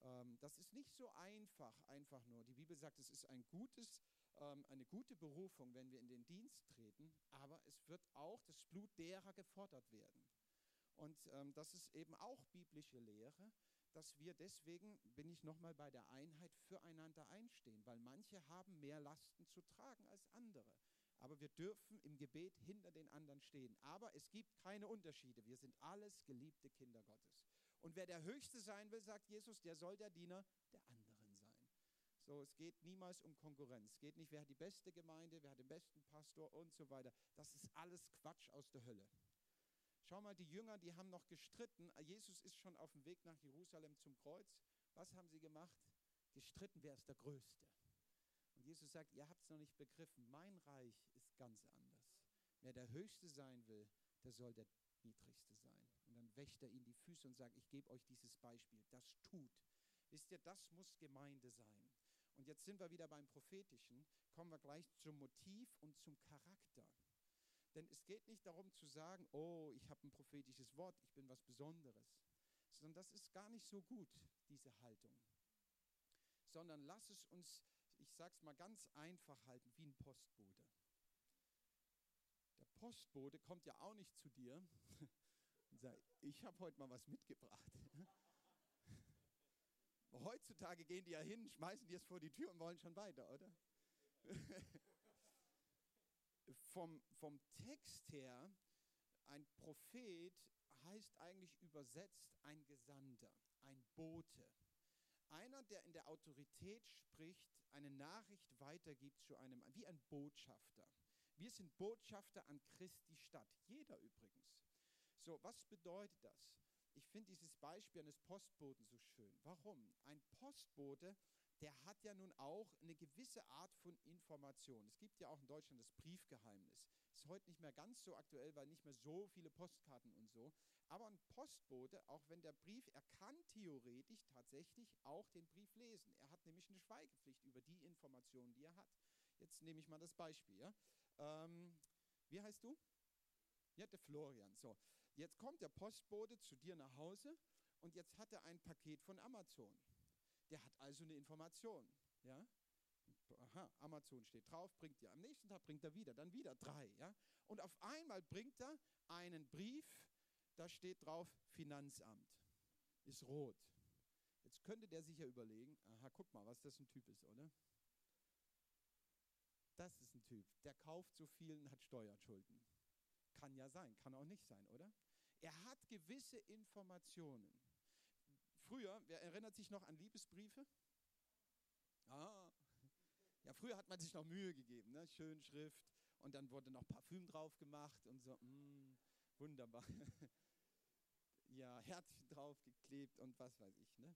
Ähm, das ist nicht so einfach, einfach nur. Die Bibel sagt, es ist ein gutes, ähm, eine gute Berufung, wenn wir in den Dienst treten, aber es wird auch das Blut derer gefordert werden. Und ähm, das ist eben auch biblische Lehre, dass wir deswegen, bin ich nochmal bei der Einheit, füreinander einstehen, weil manche haben mehr Lasten zu tragen als andere. Aber wir dürfen im Gebet hinter den anderen stehen. Aber es gibt keine Unterschiede. Wir sind alles geliebte Kinder Gottes. Und wer der Höchste sein will, sagt Jesus, der soll der Diener der anderen sein. So, es geht niemals um Konkurrenz. Es geht nicht, wer hat die beste Gemeinde, wer hat den besten Pastor und so weiter. Das ist alles Quatsch aus der Hölle. Schau mal, die Jünger, die haben noch gestritten. Jesus ist schon auf dem Weg nach Jerusalem zum Kreuz. Was haben sie gemacht? Gestritten, wer ist der Größte? Und Jesus sagt, ihr habt es noch nicht begriffen, mein Reich ist ganz anders. Wer der Höchste sein will, der soll der Niedrigste sein. Und dann wäscht er ihnen die Füße und sagt, ich gebe euch dieses Beispiel. Das tut. Wisst ihr, das muss Gemeinde sein. Und jetzt sind wir wieder beim Prophetischen, kommen wir gleich zum Motiv und zum Charakter. Denn es geht nicht darum zu sagen, oh, ich habe ein prophetisches Wort, ich bin was Besonderes, sondern das ist gar nicht so gut, diese Haltung. Sondern lass es uns, ich sage es mal ganz einfach halten, wie ein Postbote. Der Postbote kommt ja auch nicht zu dir und sagt, ich habe heute mal was mitgebracht. Heutzutage gehen die ja hin, schmeißen die es vor die Tür und wollen schon weiter, oder? vom, vom Text her, ein Prophet heißt eigentlich übersetzt ein Gesandter, ein Bote. Einer, der in der Autorität spricht, eine Nachricht weitergibt zu einem, wie ein Botschafter. Wir sind Botschafter an Christi Stadt, jeder übrigens. So, was bedeutet das? Ich finde dieses Beispiel eines Postboten so schön. Warum? Ein Postbote der hat ja nun auch eine gewisse Art von Information. Es gibt ja auch in Deutschland das Briefgeheimnis. Ist heute nicht mehr ganz so aktuell, weil nicht mehr so viele Postkarten und so. Aber ein Postbote, auch wenn der Brief, er kann theoretisch tatsächlich auch den Brief lesen. Er hat nämlich eine Schweigepflicht über die Informationen, die er hat. Jetzt nehme ich mal das Beispiel. Ja? Ähm, wie heißt du? Ja, der Florian. So, jetzt kommt der Postbote zu dir nach Hause und jetzt hat er ein Paket von Amazon. Der hat also eine Information. Ja? Aha, Amazon steht drauf, bringt dir am nächsten Tag, bringt er wieder, dann wieder drei. Ja? Und auf einmal bringt er einen Brief, da steht drauf Finanzamt, ist rot. Jetzt könnte der sich ja überlegen, aha, guck mal, was das ein Typ ist, oder? Das ist ein Typ, der kauft so viel und hat Steuerschulden. Kann ja sein, kann auch nicht sein, oder? Er hat gewisse Informationen. Früher, wer erinnert sich noch an Liebesbriefe? Ah, ja, früher hat man sich noch Mühe gegeben, ne? schön Schrift und dann wurde noch Parfüm drauf gemacht und so, mm, wunderbar. ja, Herzchen draufgeklebt und was weiß ich. Ne?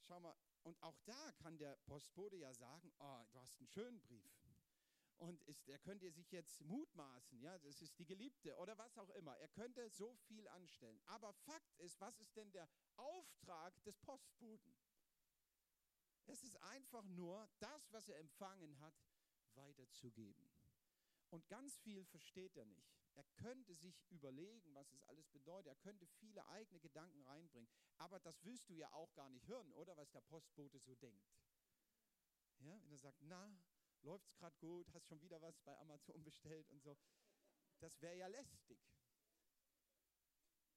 Schau mal, und auch da kann der Postbote ja sagen, oh, du hast einen schönen Brief. Und ist, er könnte sich jetzt mutmaßen, ja, das ist die Geliebte oder was auch immer. Er könnte so viel anstellen. Aber Fakt ist, was ist denn der Auftrag des Postboten? Es ist einfach nur, das, was er empfangen hat, weiterzugeben. Und ganz viel versteht er nicht. Er könnte sich überlegen, was es alles bedeutet. Er könnte viele eigene Gedanken reinbringen. Aber das willst du ja auch gar nicht hören, oder? Was der Postbote so denkt. Ja, wenn er sagt, na, läuft es gerade gut, hast schon wieder was bei Amazon bestellt und so. Das wäre ja lästig.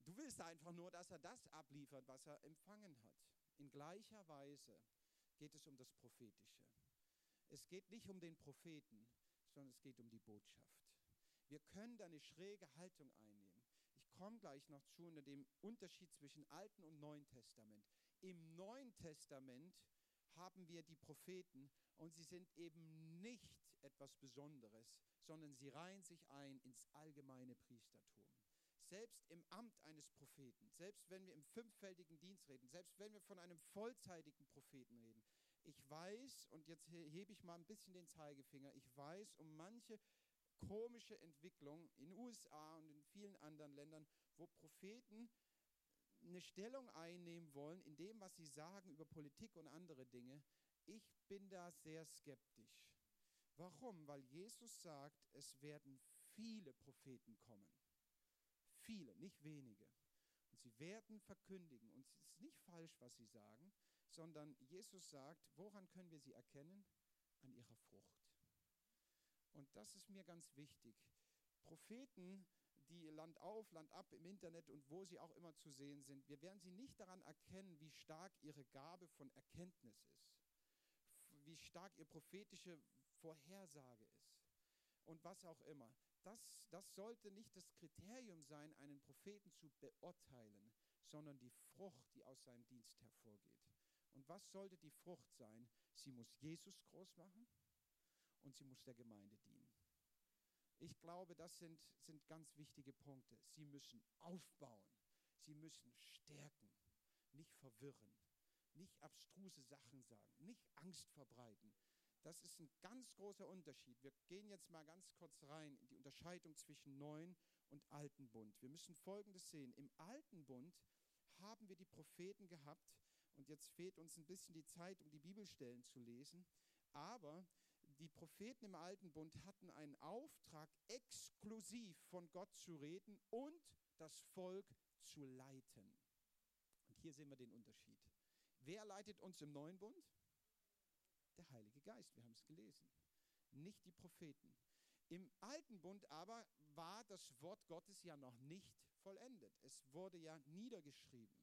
Du willst einfach nur, dass er das abliefert, was er empfangen hat. In gleicher Weise geht es um das Prophetische. Es geht nicht um den Propheten, sondern es geht um die Botschaft. Wir können da eine schräge Haltung einnehmen. Ich komme gleich noch zu unter dem Unterschied zwischen Alten und Neuen Testament. Im Neuen Testament haben wir die Propheten und sie sind eben nicht etwas Besonderes, sondern sie reihen sich ein ins allgemeine Priestertum. Selbst im Amt eines Propheten, selbst wenn wir im fünffältigen Dienst reden, selbst wenn wir von einem vollzeitigen Propheten reden, ich weiß, und jetzt hebe ich mal ein bisschen den Zeigefinger, ich weiß um manche komische Entwicklung in USA und in vielen anderen Ländern, wo Propheten eine Stellung einnehmen wollen in dem, was sie sagen über Politik und andere Dinge, ich bin da sehr skeptisch. Warum? Weil Jesus sagt, es werden viele Propheten kommen. Viele, nicht wenige. Und sie werden verkündigen. Und es ist nicht falsch, was sie sagen, sondern Jesus sagt, woran können wir sie erkennen? An ihrer Frucht. Und das ist mir ganz wichtig. Propheten die Land auf, Land ab im Internet und wo sie auch immer zu sehen sind, wir werden sie nicht daran erkennen, wie stark ihre Gabe von Erkenntnis ist, wie stark ihr prophetische Vorhersage ist und was auch immer. Das, das sollte nicht das Kriterium sein, einen Propheten zu beurteilen, sondern die Frucht, die aus seinem Dienst hervorgeht. Und was sollte die Frucht sein? Sie muss Jesus groß machen und sie muss der Gemeinde dienen. Ich glaube, das sind, sind ganz wichtige Punkte. Sie müssen aufbauen, sie müssen stärken, nicht verwirren, nicht abstruse Sachen sagen, nicht Angst verbreiten. Das ist ein ganz großer Unterschied. Wir gehen jetzt mal ganz kurz rein in die Unterscheidung zwischen neuen und alten Bund. Wir müssen Folgendes sehen. Im alten Bund haben wir die Propheten gehabt und jetzt fehlt uns ein bisschen die Zeit, um die Bibelstellen zu lesen. Aber die Propheten im Alten Bund hatten einen Auftrag, exklusiv von Gott zu reden und das Volk zu leiten. Und hier sehen wir den Unterschied. Wer leitet uns im Neuen Bund? Der Heilige Geist, wir haben es gelesen. Nicht die Propheten. Im Alten Bund aber war das Wort Gottes ja noch nicht vollendet. Es wurde ja niedergeschrieben.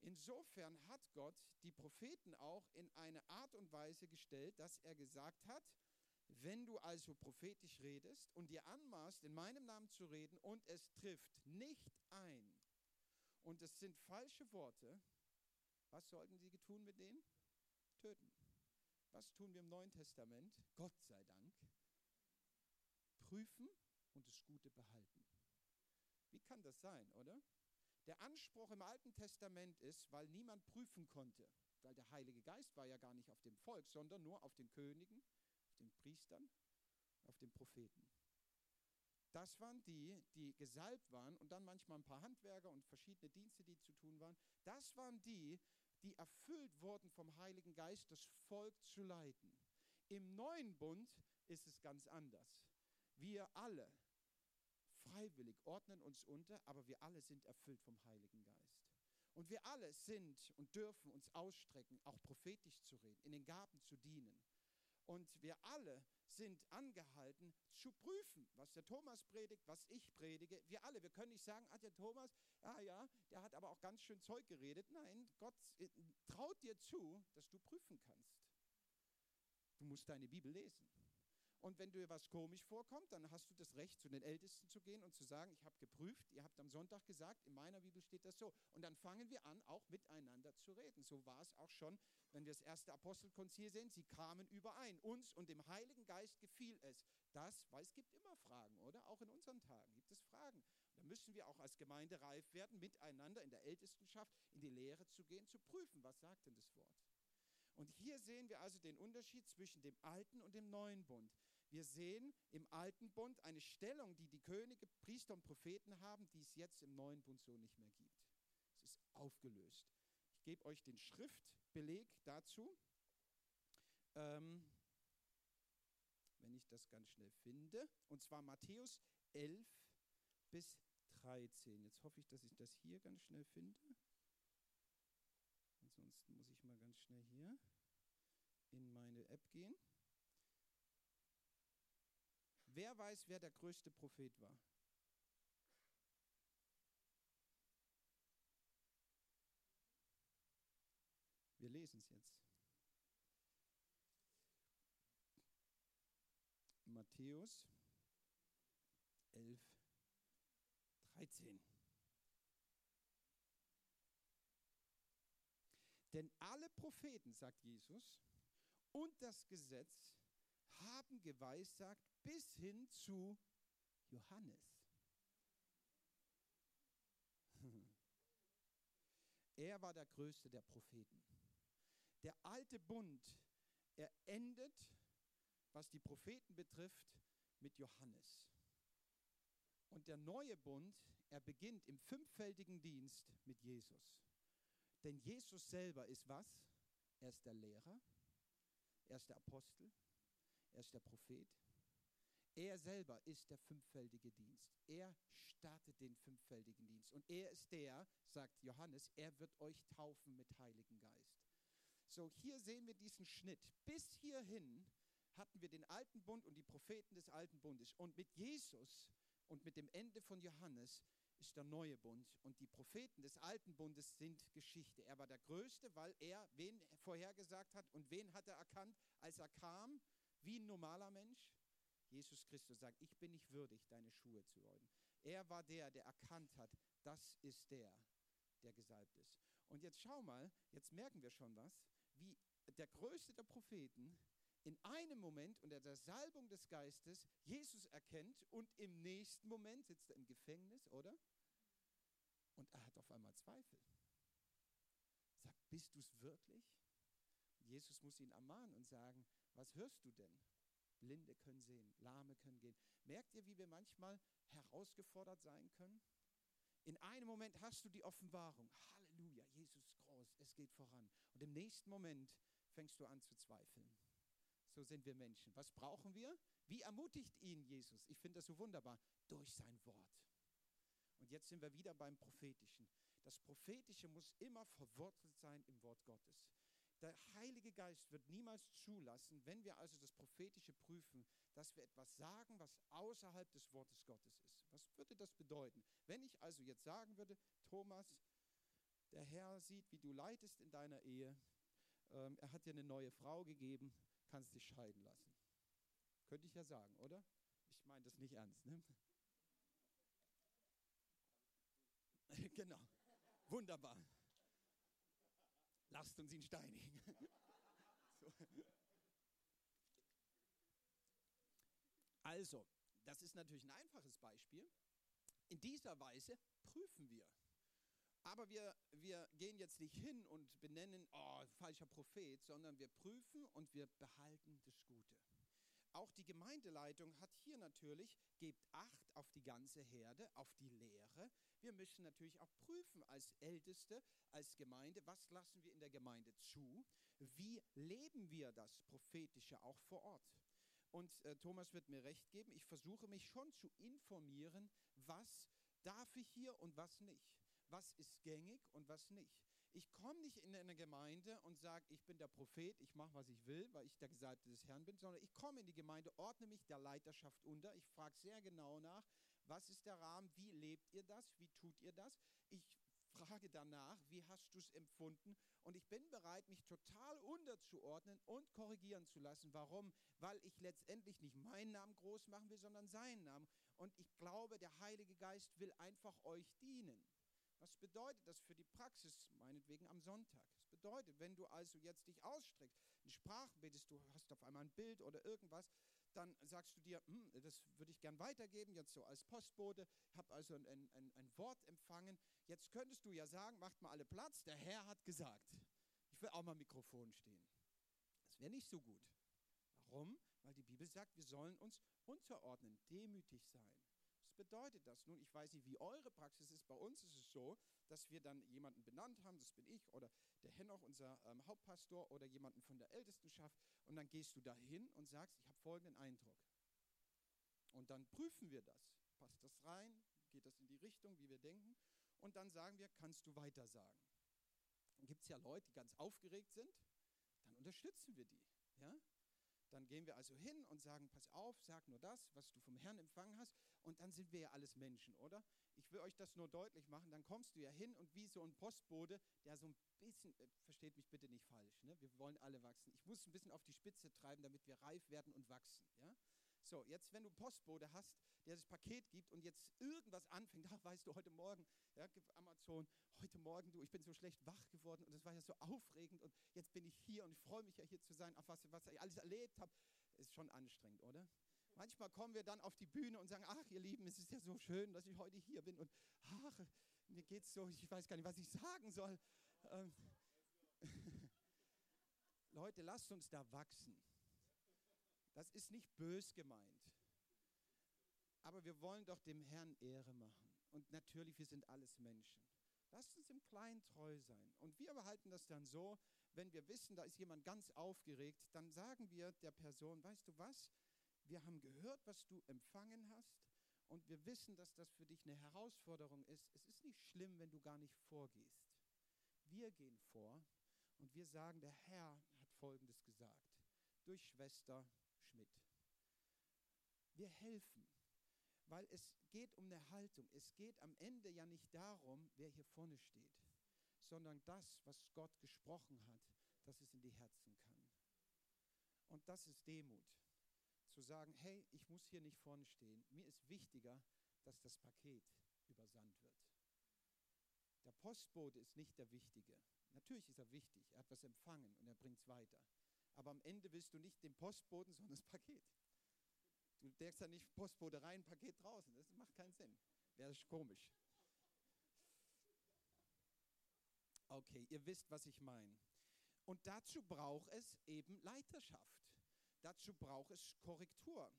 Insofern hat Gott die Propheten auch in eine Art und Weise gestellt, dass er gesagt hat, wenn du also prophetisch redest und dir anmaßt, in meinem Namen zu reden und es trifft nicht ein und es sind falsche Worte, was sollten sie tun mit denen? Töten. Was tun wir im Neuen Testament? Gott sei Dank. Prüfen und das Gute behalten. Wie kann das sein, oder? Der Anspruch im Alten Testament ist, weil niemand prüfen konnte, weil der Heilige Geist war ja gar nicht auf dem Volk, sondern nur auf den Königen, auf den Priestern, auf den Propheten. Das waren die, die gesalbt waren und dann manchmal ein paar Handwerker und verschiedene Dienste, die zu tun waren. Das waren die, die erfüllt wurden vom Heiligen Geist, das Volk zu leiten. Im neuen Bund ist es ganz anders. Wir alle freiwillig ordnen uns unter, aber wir alle sind erfüllt vom Heiligen Geist. Und wir alle sind und dürfen uns ausstrecken, auch prophetisch zu reden, in den Gaben zu dienen. Und wir alle sind angehalten zu prüfen, was der Thomas predigt, was ich predige. Wir alle, wir können nicht sagen, ah, der Thomas, ja, ja, der hat aber auch ganz schön Zeug geredet. Nein, Gott äh, traut dir zu, dass du prüfen kannst. Du musst deine Bibel lesen. Und wenn dir was komisch vorkommt, dann hast du das Recht, zu den Ältesten zu gehen und zu sagen, ich habe geprüft, ihr habt am Sonntag gesagt, in meiner Bibel steht das so. Und dann fangen wir an, auch miteinander zu reden. So war es auch schon, wenn wir das erste Apostelkonzil sehen. Sie kamen überein. Uns und dem Heiligen Geist gefiel es. Das, weil es gibt immer Fragen, oder? Auch in unseren Tagen gibt es Fragen. Da müssen wir auch als Gemeinde reif werden, miteinander in der Ältestenschaft in die Lehre zu gehen, zu prüfen, was sagt denn das Wort. Und hier sehen wir also den Unterschied zwischen dem alten und dem neuen Bund. Wir sehen im alten Bund eine Stellung, die die Könige, Priester und Propheten haben, die es jetzt im neuen Bund so nicht mehr gibt. Es ist aufgelöst. Ich gebe euch den Schriftbeleg dazu. Ähm, wenn ich das ganz schnell finde. Und zwar Matthäus 11 bis 13. Jetzt hoffe ich, dass ich das hier ganz schnell finde. Ansonsten muss ich mal ganz schnell hier in meine App gehen. Wer weiß, wer der größte Prophet war? Wir lesen es jetzt. Matthäus 11, 13. Denn alle Propheten, sagt Jesus, und das Gesetz haben geweissagt bis hin zu Johannes. Er war der größte der Propheten. Der alte Bund, er endet, was die Propheten betrifft, mit Johannes. Und der neue Bund, er beginnt im fünffältigen Dienst mit Jesus. Denn Jesus selber ist was? Er ist der Lehrer, er ist der Apostel, er ist der Prophet. Er selber ist der fünffältige Dienst. Er startet den fünffältigen Dienst. Und er ist der, sagt Johannes, er wird euch taufen mit Heiligen Geist. So, hier sehen wir diesen Schnitt. Bis hierhin hatten wir den alten Bund und die Propheten des alten Bundes. Und mit Jesus und mit dem Ende von Johannes ist der neue Bund. Und die Propheten des alten Bundes sind Geschichte. Er war der Größte, weil er wen vorhergesagt hat und wen hat er erkannt, als er kam, wie ein normaler Mensch? Jesus Christus sagt, ich bin nicht würdig, deine Schuhe zu läuten. Er war der, der erkannt hat, das ist der, der gesalbt ist. Und jetzt schau mal, jetzt merken wir schon was, wie der größte der Propheten in einem Moment unter der Salbung des Geistes Jesus erkennt und im nächsten Moment sitzt er im Gefängnis, oder? Und er hat auf einmal Zweifel. Sagt, bist du es wirklich? Jesus muss ihn ermahnen und sagen, was hörst du denn? Blinde können sehen, Lahme können gehen. Merkt ihr, wie wir manchmal herausgefordert sein können? In einem Moment hast du die Offenbarung. Halleluja, Jesus groß, es geht voran. Und im nächsten Moment fängst du an zu zweifeln. So sind wir Menschen. Was brauchen wir? Wie ermutigt ihn Jesus? Ich finde das so wunderbar. Durch sein Wort. Und jetzt sind wir wieder beim Prophetischen. Das Prophetische muss immer verwurzelt sein im Wort Gottes. Der Heilige Geist wird niemals zulassen, wenn wir also das Prophetische prüfen, dass wir etwas sagen, was außerhalb des Wortes Gottes ist. Was würde das bedeuten? Wenn ich also jetzt sagen würde, Thomas, der Herr sieht, wie du leidest in deiner Ehe, ähm, er hat dir eine neue Frau gegeben, kannst dich scheiden lassen. Könnte ich ja sagen, oder? Ich meine das nicht ernst. Ne? genau. Wunderbar. Lasst uns ihn steinigen. so. Also, das ist natürlich ein einfaches Beispiel. In dieser Weise prüfen wir. Aber wir, wir gehen jetzt nicht hin und benennen, oh, falscher Prophet, sondern wir prüfen und wir behalten das Gute. Auch die Gemeindeleitung hat hier natürlich, gebt Acht auf die ganze Herde, auf die Lehre. Wir müssen natürlich auch prüfen als Älteste, als Gemeinde, was lassen wir in der Gemeinde zu? Wie leben wir das Prophetische auch vor Ort? Und äh, Thomas wird mir recht geben, ich versuche mich schon zu informieren, was darf ich hier und was nicht. Was ist gängig und was nicht. Ich komme nicht in eine Gemeinde und sage, ich bin der Prophet, ich mache, was ich will, weil ich der Gesalbte des Herrn bin, sondern ich komme in die Gemeinde, ordne mich der Leiterschaft unter. Ich frage sehr genau nach, was ist der Rahmen, wie lebt ihr das, wie tut ihr das. Ich frage danach, wie hast du es empfunden? Und ich bin bereit, mich total unterzuordnen und korrigieren zu lassen. Warum? Weil ich letztendlich nicht meinen Namen groß machen will, sondern seinen Namen. Und ich glaube, der Heilige Geist will einfach euch dienen. Was bedeutet das für die Praxis, meinetwegen am Sonntag? Das bedeutet, wenn du also jetzt dich ausstreckst, in Sprachen betest, du hast auf einmal ein Bild oder irgendwas, dann sagst du dir, hm, das würde ich gern weitergeben, jetzt so als Postbote, habe also ein, ein, ein Wort empfangen. Jetzt könntest du ja sagen, macht mal alle Platz, der Herr hat gesagt. Ich will auch mal Mikrofon stehen. Das wäre nicht so gut. Warum? Weil die Bibel sagt, wir sollen uns unterordnen, demütig sein bedeutet das? Nun, ich weiß nicht, wie eure Praxis ist. Bei uns ist es so, dass wir dann jemanden benannt haben, das bin ich oder der Henoch, unser ähm, Hauptpastor oder jemanden von der Ältestenschaft. Und dann gehst du dahin und sagst, ich habe folgenden Eindruck. Und dann prüfen wir das. Passt das rein? Geht das in die Richtung, wie wir denken? Und dann sagen wir, kannst du weiter sagen. Dann gibt es ja Leute, die ganz aufgeregt sind, dann unterstützen wir die. Ja? Dann gehen wir also hin und sagen, pass auf, sag nur das, was du vom Herrn empfangen hast. Und dann sind wir ja alles Menschen, oder? Ich will euch das nur deutlich machen. Dann kommst du ja hin und wie so ein Postbote, der so ein bisschen, äh, versteht mich bitte nicht falsch, ne? wir wollen alle wachsen. Ich muss ein bisschen auf die Spitze treiben, damit wir reif werden und wachsen. Ja? So, jetzt, wenn du Postbote hast, der das Paket gibt und jetzt irgendwas anfängt, ach, weißt du, heute Morgen, ja, Amazon, heute Morgen, du, ich bin so schlecht wach geworden und es war ja so aufregend und jetzt bin ich hier und ich freue mich ja hier zu sein, auf was, was ich alles erlebt habe, ist schon anstrengend, oder? Manchmal kommen wir dann auf die Bühne und sagen, ach ihr Lieben, es ist ja so schön, dass ich heute hier bin und ach, mir geht's so, ich weiß gar nicht, was ich sagen soll. Ähm, Leute, lasst uns da wachsen. Das ist nicht bös gemeint. Aber wir wollen doch dem Herrn Ehre machen. Und natürlich, wir sind alles Menschen. Lasst uns im Kleinen treu sein. Und wir behalten das dann so, wenn wir wissen, da ist jemand ganz aufgeregt, dann sagen wir der Person, weißt du was, wir haben gehört, was du empfangen hast und wir wissen, dass das für dich eine Herausforderung ist. Es ist nicht schlimm, wenn du gar nicht vorgehst. Wir gehen vor und wir sagen, der Herr hat Folgendes gesagt durch Schwester Schmidt. Wir helfen, weil es geht um eine Haltung. Es geht am Ende ja nicht darum, wer hier vorne steht, sondern das, was Gott gesprochen hat, dass es in die Herzen kann. Und das ist Demut. Zu sagen, hey, ich muss hier nicht vorne stehen. Mir ist wichtiger, dass das Paket übersandt wird. Der Postbote ist nicht der Wichtige. Natürlich ist er wichtig, er hat was empfangen und er bringt es weiter. Aber am Ende willst du nicht den Postboten, sondern das Paket. Du denkst ja nicht Postbote rein, Paket draußen. Das macht keinen Sinn. Wäre komisch. Okay, ihr wisst, was ich meine. Und dazu braucht es eben Leiterschaft. Dazu braucht es Korrektur.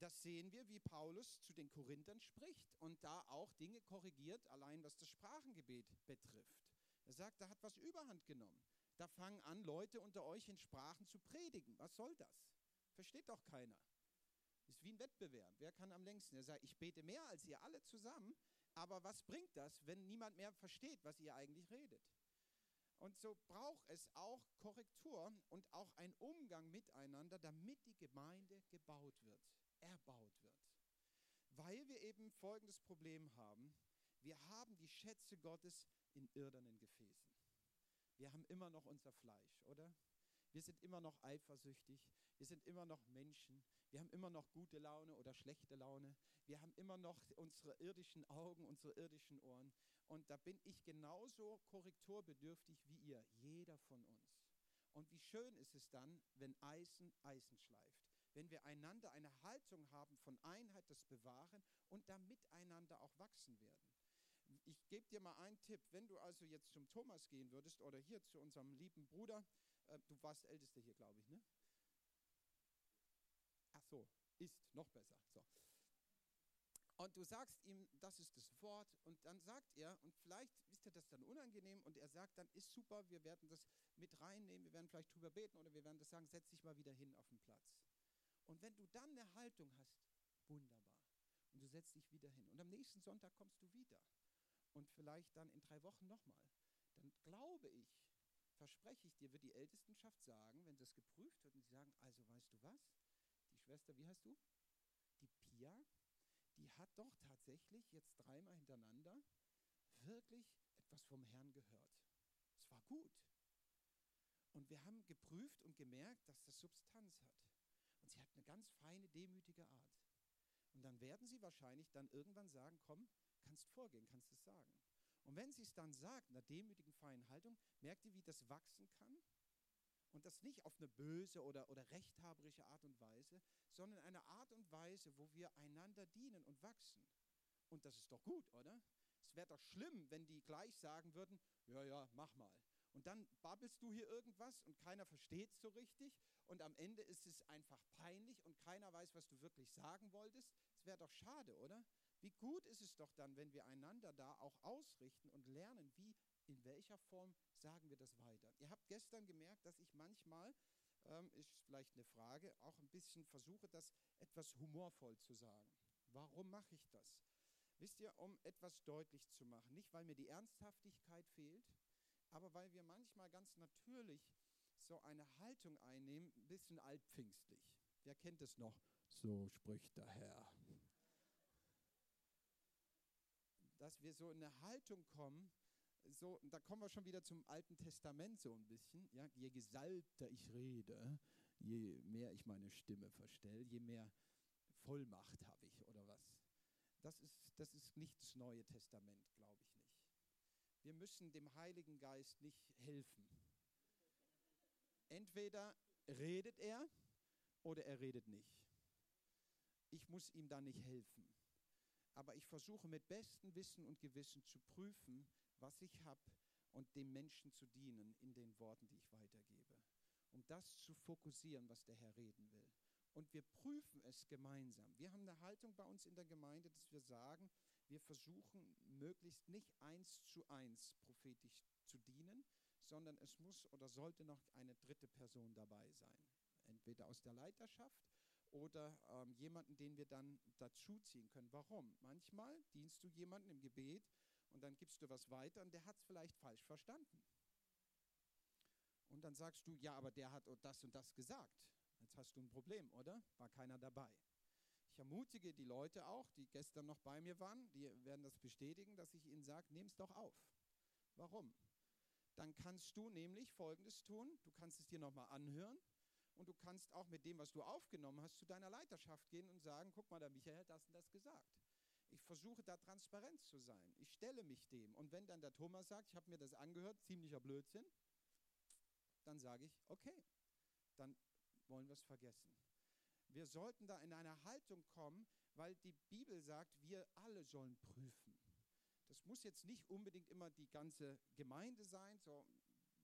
Das sehen wir, wie Paulus zu den Korinthern spricht und da auch Dinge korrigiert, allein was das Sprachengebet betrifft. Er sagt, da hat was überhand genommen. Da fangen an, Leute unter euch in Sprachen zu predigen. Was soll das? Versteht doch keiner. Ist wie ein Wettbewerb. Wer kann am längsten? Er sagt, ich bete mehr als ihr alle zusammen, aber was bringt das, wenn niemand mehr versteht, was ihr eigentlich redet? Und so braucht es auch Korrektur und auch ein Umgang miteinander, damit die Gemeinde gebaut wird, erbaut wird. Weil wir eben folgendes Problem haben. Wir haben die Schätze Gottes in irdenen Gefäßen. Wir haben immer noch unser Fleisch, oder? Wir sind immer noch eifersüchtig. Wir sind immer noch Menschen. Wir haben immer noch gute Laune oder schlechte Laune. Wir haben immer noch unsere irdischen Augen, unsere irdischen Ohren. Und da bin ich genauso korrekturbedürftig wie ihr, jeder von uns. Und wie schön ist es dann, wenn Eisen Eisen schleift. Wenn wir einander eine Haltung haben von Einheit, das Bewahren und da miteinander auch wachsen werden. Ich gebe dir mal einen Tipp. Wenn du also jetzt zum Thomas gehen würdest oder hier zu unserem lieben Bruder, äh, du warst der Älteste hier, glaube ich, ne? Ach so, ist noch besser. So. Und du sagst ihm, das ist das Wort, und dann sagt er, und vielleicht ist dir das dann unangenehm, und er sagt dann, ist super, wir werden das mit reinnehmen, wir werden vielleicht drüber beten, oder wir werden das sagen, setz dich mal wieder hin auf den Platz. Und wenn du dann eine Haltung hast, wunderbar. Und du setzt dich wieder hin. Und am nächsten Sonntag kommst du wieder. Vielleicht dann in drei Wochen nochmal. Dann glaube ich, verspreche ich dir, wird die Ältestenschaft sagen, wenn das geprüft wird und sie sagen, also weißt du was, die Schwester, wie heißt du? Die Pia, die hat doch tatsächlich jetzt dreimal hintereinander wirklich etwas vom Herrn gehört. Es war gut. Und wir haben geprüft und gemerkt, dass das Substanz hat. Und sie hat eine ganz feine, demütige Art. Und dann werden sie wahrscheinlich dann irgendwann sagen, komm, kannst vorgehen, kannst es sagen. Und wenn sie es dann sagt, in einer demütigen, feinen Haltung, merkt ihr, wie das wachsen kann? Und das nicht auf eine böse oder, oder rechthaberische Art und Weise, sondern eine Art und Weise, wo wir einander dienen und wachsen. Und das ist doch gut, oder? Es wäre doch schlimm, wenn die gleich sagen würden, ja, ja, mach mal. Und dann babbelst du hier irgendwas und keiner versteht es so richtig und am Ende ist es einfach peinlich und keiner weiß, was du wirklich sagen wolltest. Es wäre doch schade, oder? Wie gut ist es doch dann, wenn wir einander da auch ausrichten und lernen, wie, in welcher Form sagen wir das weiter. Ihr habt gestern gemerkt, dass ich manchmal, ähm, ist vielleicht eine Frage, auch ein bisschen versuche, das etwas humorvoll zu sagen. Warum mache ich das? Wisst ihr, um etwas deutlich zu machen, nicht weil mir die Ernsthaftigkeit fehlt, aber weil wir manchmal ganz natürlich so eine Haltung einnehmen, ein bisschen altpfingstlich. Wer kennt es noch? So spricht der Herr. Dass wir so in eine Haltung kommen, so, da kommen wir schon wieder zum Alten Testament so ein bisschen. Ja, je gesalbter ich rede, je mehr ich meine Stimme verstelle, je mehr Vollmacht habe ich oder was. Das ist, das ist nicht das Neue Testament, glaube ich nicht. Wir müssen dem Heiligen Geist nicht helfen. Entweder redet er oder er redet nicht. Ich muss ihm da nicht helfen. Aber ich versuche mit bestem Wissen und Gewissen zu prüfen, was ich habe und dem Menschen zu dienen in den Worten, die ich weitergebe. Um das zu fokussieren, was der Herr reden will. Und wir prüfen es gemeinsam. Wir haben eine Haltung bei uns in der Gemeinde, dass wir sagen, wir versuchen möglichst nicht eins zu eins prophetisch zu dienen, sondern es muss oder sollte noch eine dritte Person dabei sein. Entweder aus der Leiterschaft oder ähm, jemanden, den wir dann dazuziehen können. Warum? Manchmal dienst du jemanden im Gebet und dann gibst du was weiter und der hat es vielleicht falsch verstanden. Und dann sagst du, ja, aber der hat das und das gesagt. Jetzt hast du ein Problem, oder? War keiner dabei. Ich ermutige die Leute auch, die gestern noch bei mir waren, die werden das bestätigen, dass ich ihnen sage, nimm es doch auf. Warum? Dann kannst du nämlich Folgendes tun, du kannst es dir nochmal anhören und du kannst auch mit dem, was du aufgenommen hast, zu deiner Leiterschaft gehen und sagen, guck mal, der Michael hat das und das gesagt. Ich versuche da transparent zu sein. Ich stelle mich dem. Und wenn dann der Thomas sagt, ich habe mir das angehört, ziemlicher Blödsinn, dann sage ich, okay, dann wollen wir es vergessen. Wir sollten da in eine Haltung kommen, weil die Bibel sagt, wir alle sollen prüfen. Das muss jetzt nicht unbedingt immer die ganze Gemeinde sein. So,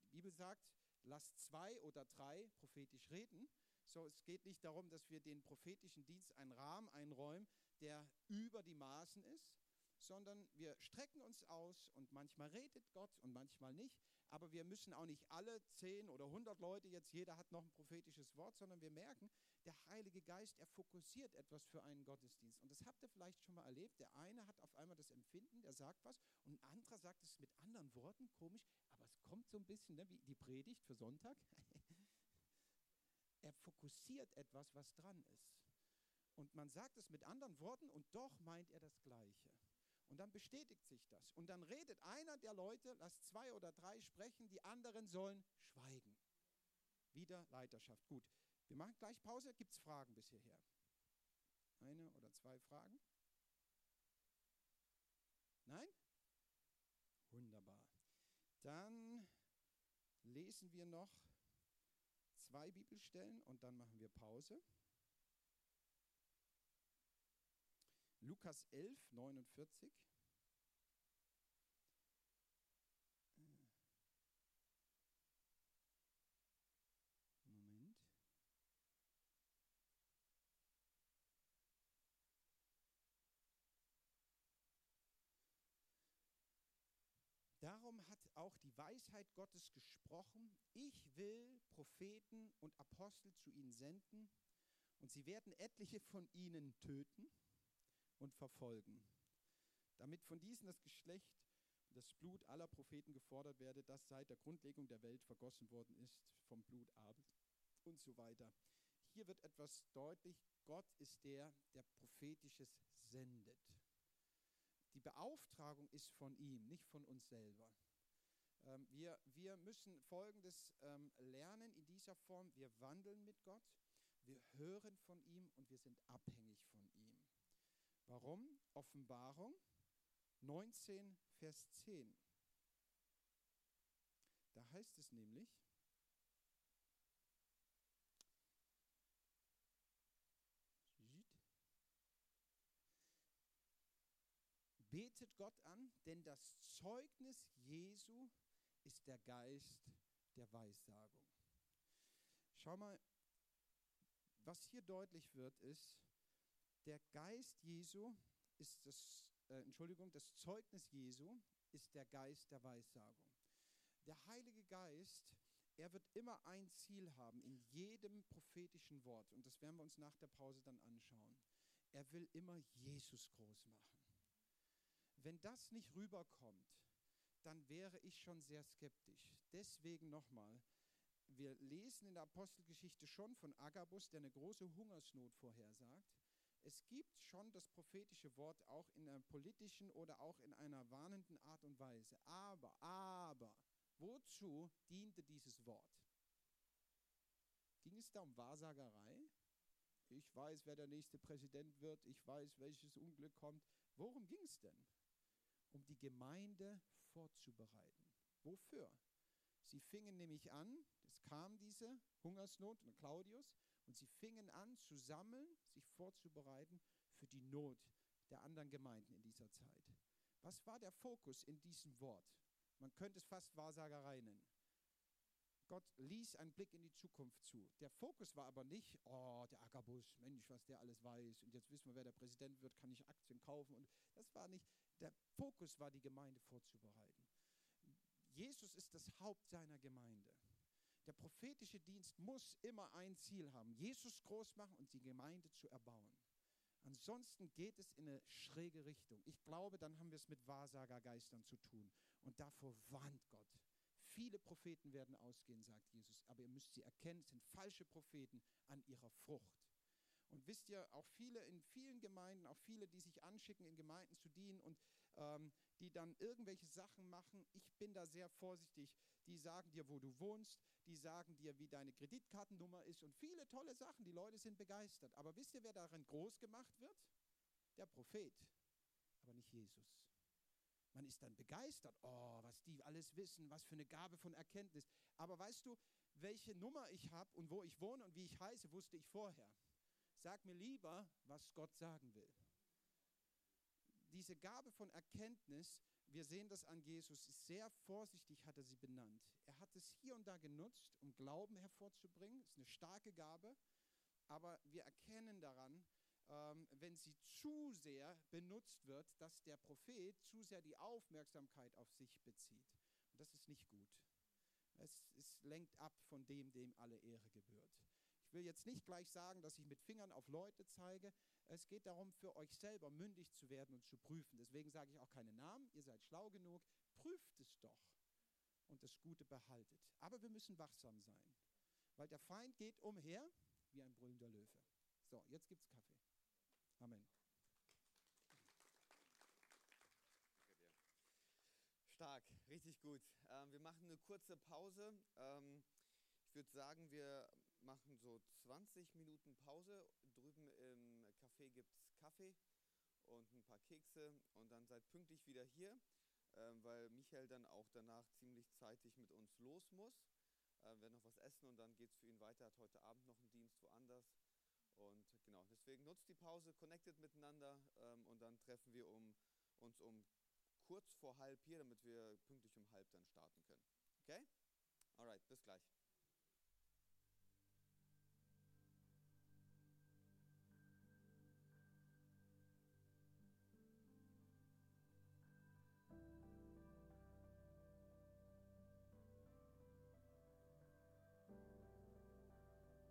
die Bibel sagt, lasst zwei oder drei prophetisch reden. So, es geht nicht darum, dass wir den prophetischen Dienst einen Rahmen einräumen, der über die Maßen ist, sondern wir strecken uns aus und manchmal redet Gott und manchmal nicht. Aber wir müssen auch nicht alle zehn oder hundert Leute jetzt, jeder hat noch ein prophetisches Wort, sondern wir merken, der Heilige Geist, er fokussiert etwas für einen Gottesdienst. Und das habt ihr vielleicht schon mal erlebt. Der eine hat auf einmal das Empfinden, der sagt was und ein anderer sagt es mit anderen Worten, komisch, kommt so ein bisschen ne, wie die Predigt für Sonntag. er fokussiert etwas, was dran ist. Und man sagt es mit anderen Worten und doch meint er das Gleiche. Und dann bestätigt sich das. Und dann redet einer der Leute, lasst zwei oder drei sprechen, die anderen sollen schweigen. Wieder Leiterschaft. Gut, wir machen gleich Pause. Gibt es Fragen bis hierher? Eine oder zwei Fragen? Nein? Dann lesen wir noch zwei Bibelstellen und dann machen wir Pause. Lukas 11, 49. Moment. Darum hat auch die Weisheit Gottes gesprochen, ich will Propheten und Apostel zu ihnen senden, und sie werden etliche von ihnen töten und verfolgen, damit von diesen das Geschlecht und das Blut aller Propheten gefordert werde, das seit der Grundlegung der Welt vergossen worden ist vom Blut Abels und so weiter. Hier wird etwas deutlich, Gott ist der, der prophetisches sendet. Die Beauftragung ist von ihm, nicht von uns selber. Ähm, wir, wir müssen Folgendes ähm, lernen in dieser Form. Wir wandeln mit Gott, wir hören von ihm und wir sind abhängig von ihm. Warum? Offenbarung 19, Vers 10. Da heißt es nämlich, betet Gott an, denn das Zeugnis Jesu ist der Geist der Weissagung. Schau mal, was hier deutlich wird, ist, der Geist Jesu ist das, äh, Entschuldigung, das Zeugnis Jesu ist der Geist der Weissagung. Der Heilige Geist, er wird immer ein Ziel haben in jedem prophetischen Wort. Und das werden wir uns nach der Pause dann anschauen. Er will immer Jesus groß machen. Wenn das nicht rüberkommt, dann wäre ich schon sehr skeptisch. Deswegen nochmal, wir lesen in der Apostelgeschichte schon von Agabus, der eine große Hungersnot vorhersagt es gibt schon das prophetische Wort auch in einer politischen oder auch in einer warnenden Art und Weise. Aber, aber, wozu diente dieses Wort? Ging es da um Wahrsagerei? Ich weiß, wer der nächste Präsident wird. Ich weiß, welches Unglück kommt. Worum ging es denn? Um die Gemeinde vorzubereiten. Wofür? Sie fingen nämlich an, es kam diese Hungersnot und Claudius, und sie fingen an zu sammeln, sich vorzubereiten für die Not der anderen Gemeinden in dieser Zeit. Was war der Fokus in diesem Wort? Man könnte es fast Wahrsagerei nennen. Gott ließ einen Blick in die Zukunft zu. Der Fokus war aber nicht, oh, der Agabus, Mensch, was der alles weiß und jetzt wissen wir, wer der Präsident wird, kann ich Aktien kaufen. Und das war nicht, der Fokus war, die Gemeinde vorzubereiten. Jesus ist das Haupt seiner Gemeinde. Der prophetische Dienst muss immer ein Ziel haben, Jesus groß machen und die Gemeinde zu erbauen. Ansonsten geht es in eine schräge Richtung. Ich glaube, dann haben wir es mit Wahrsagergeistern zu tun. Und davor warnt Gott. Viele Propheten werden ausgehen, sagt Jesus, aber ihr müsst sie erkennen, es sind falsche Propheten an ihrer Frucht. Und wisst ihr, auch viele in vielen Gemeinden, auch viele, die sich anschicken, in Gemeinden zu dienen und ähm, die dann irgendwelche Sachen machen. Ich bin da sehr vorsichtig. Die sagen dir, wo du wohnst, die sagen dir, wie deine Kreditkartennummer ist und viele tolle Sachen. Die Leute sind begeistert. Aber wisst ihr, wer darin groß gemacht wird? Der Prophet. aber nicht Jesus. Man ist dann begeistert, oh, was die alles wissen, was für eine Gabe von Erkenntnis. Aber weißt du, welche Nummer ich habe und wo ich wohne und wie ich heiße, wusste ich vorher. Sag mir lieber, was Gott sagen will. Diese Gabe von Erkenntnis, wir sehen das an Jesus, sehr vorsichtig hat er sie benannt. Er hat es hier und da genutzt, um Glauben hervorzubringen. Das ist eine starke Gabe. Aber wir erkennen daran, ähm, wenn sie zu sehr benutzt wird, dass der Prophet zu sehr die Aufmerksamkeit auf sich bezieht. Und das ist nicht gut. Es, es lenkt ab von dem, dem alle Ehre gebührt. Ich will jetzt nicht gleich sagen, dass ich mit Fingern auf Leute zeige. Es geht darum, für euch selber mündig zu werden und zu prüfen. Deswegen sage ich auch keine Namen. Ihr seid schlau genug. Prüft es doch und das Gute behaltet. Aber wir müssen wachsam sein, weil der Feind geht umher wie ein brüllender Löwe. So, jetzt gibt's Kaffee. Amen. Stark, richtig gut. Ähm, wir machen eine kurze Pause. Ähm, ich würde sagen, wir machen so 20 Minuten Pause. Drüben im Café gibt es Kaffee und ein paar Kekse und dann seid pünktlich wieder hier, ähm, weil Michael dann auch danach ziemlich zeitig mit uns los muss. Äh, werden noch was essen und dann geht es für ihn weiter. Hat heute Abend noch einen Dienst woanders. Und genau, deswegen nutzt die Pause, connected miteinander ähm, und dann treffen wir um, uns um kurz vor halb hier, damit wir pünktlich um halb dann starten können. Okay? Alright, bis gleich.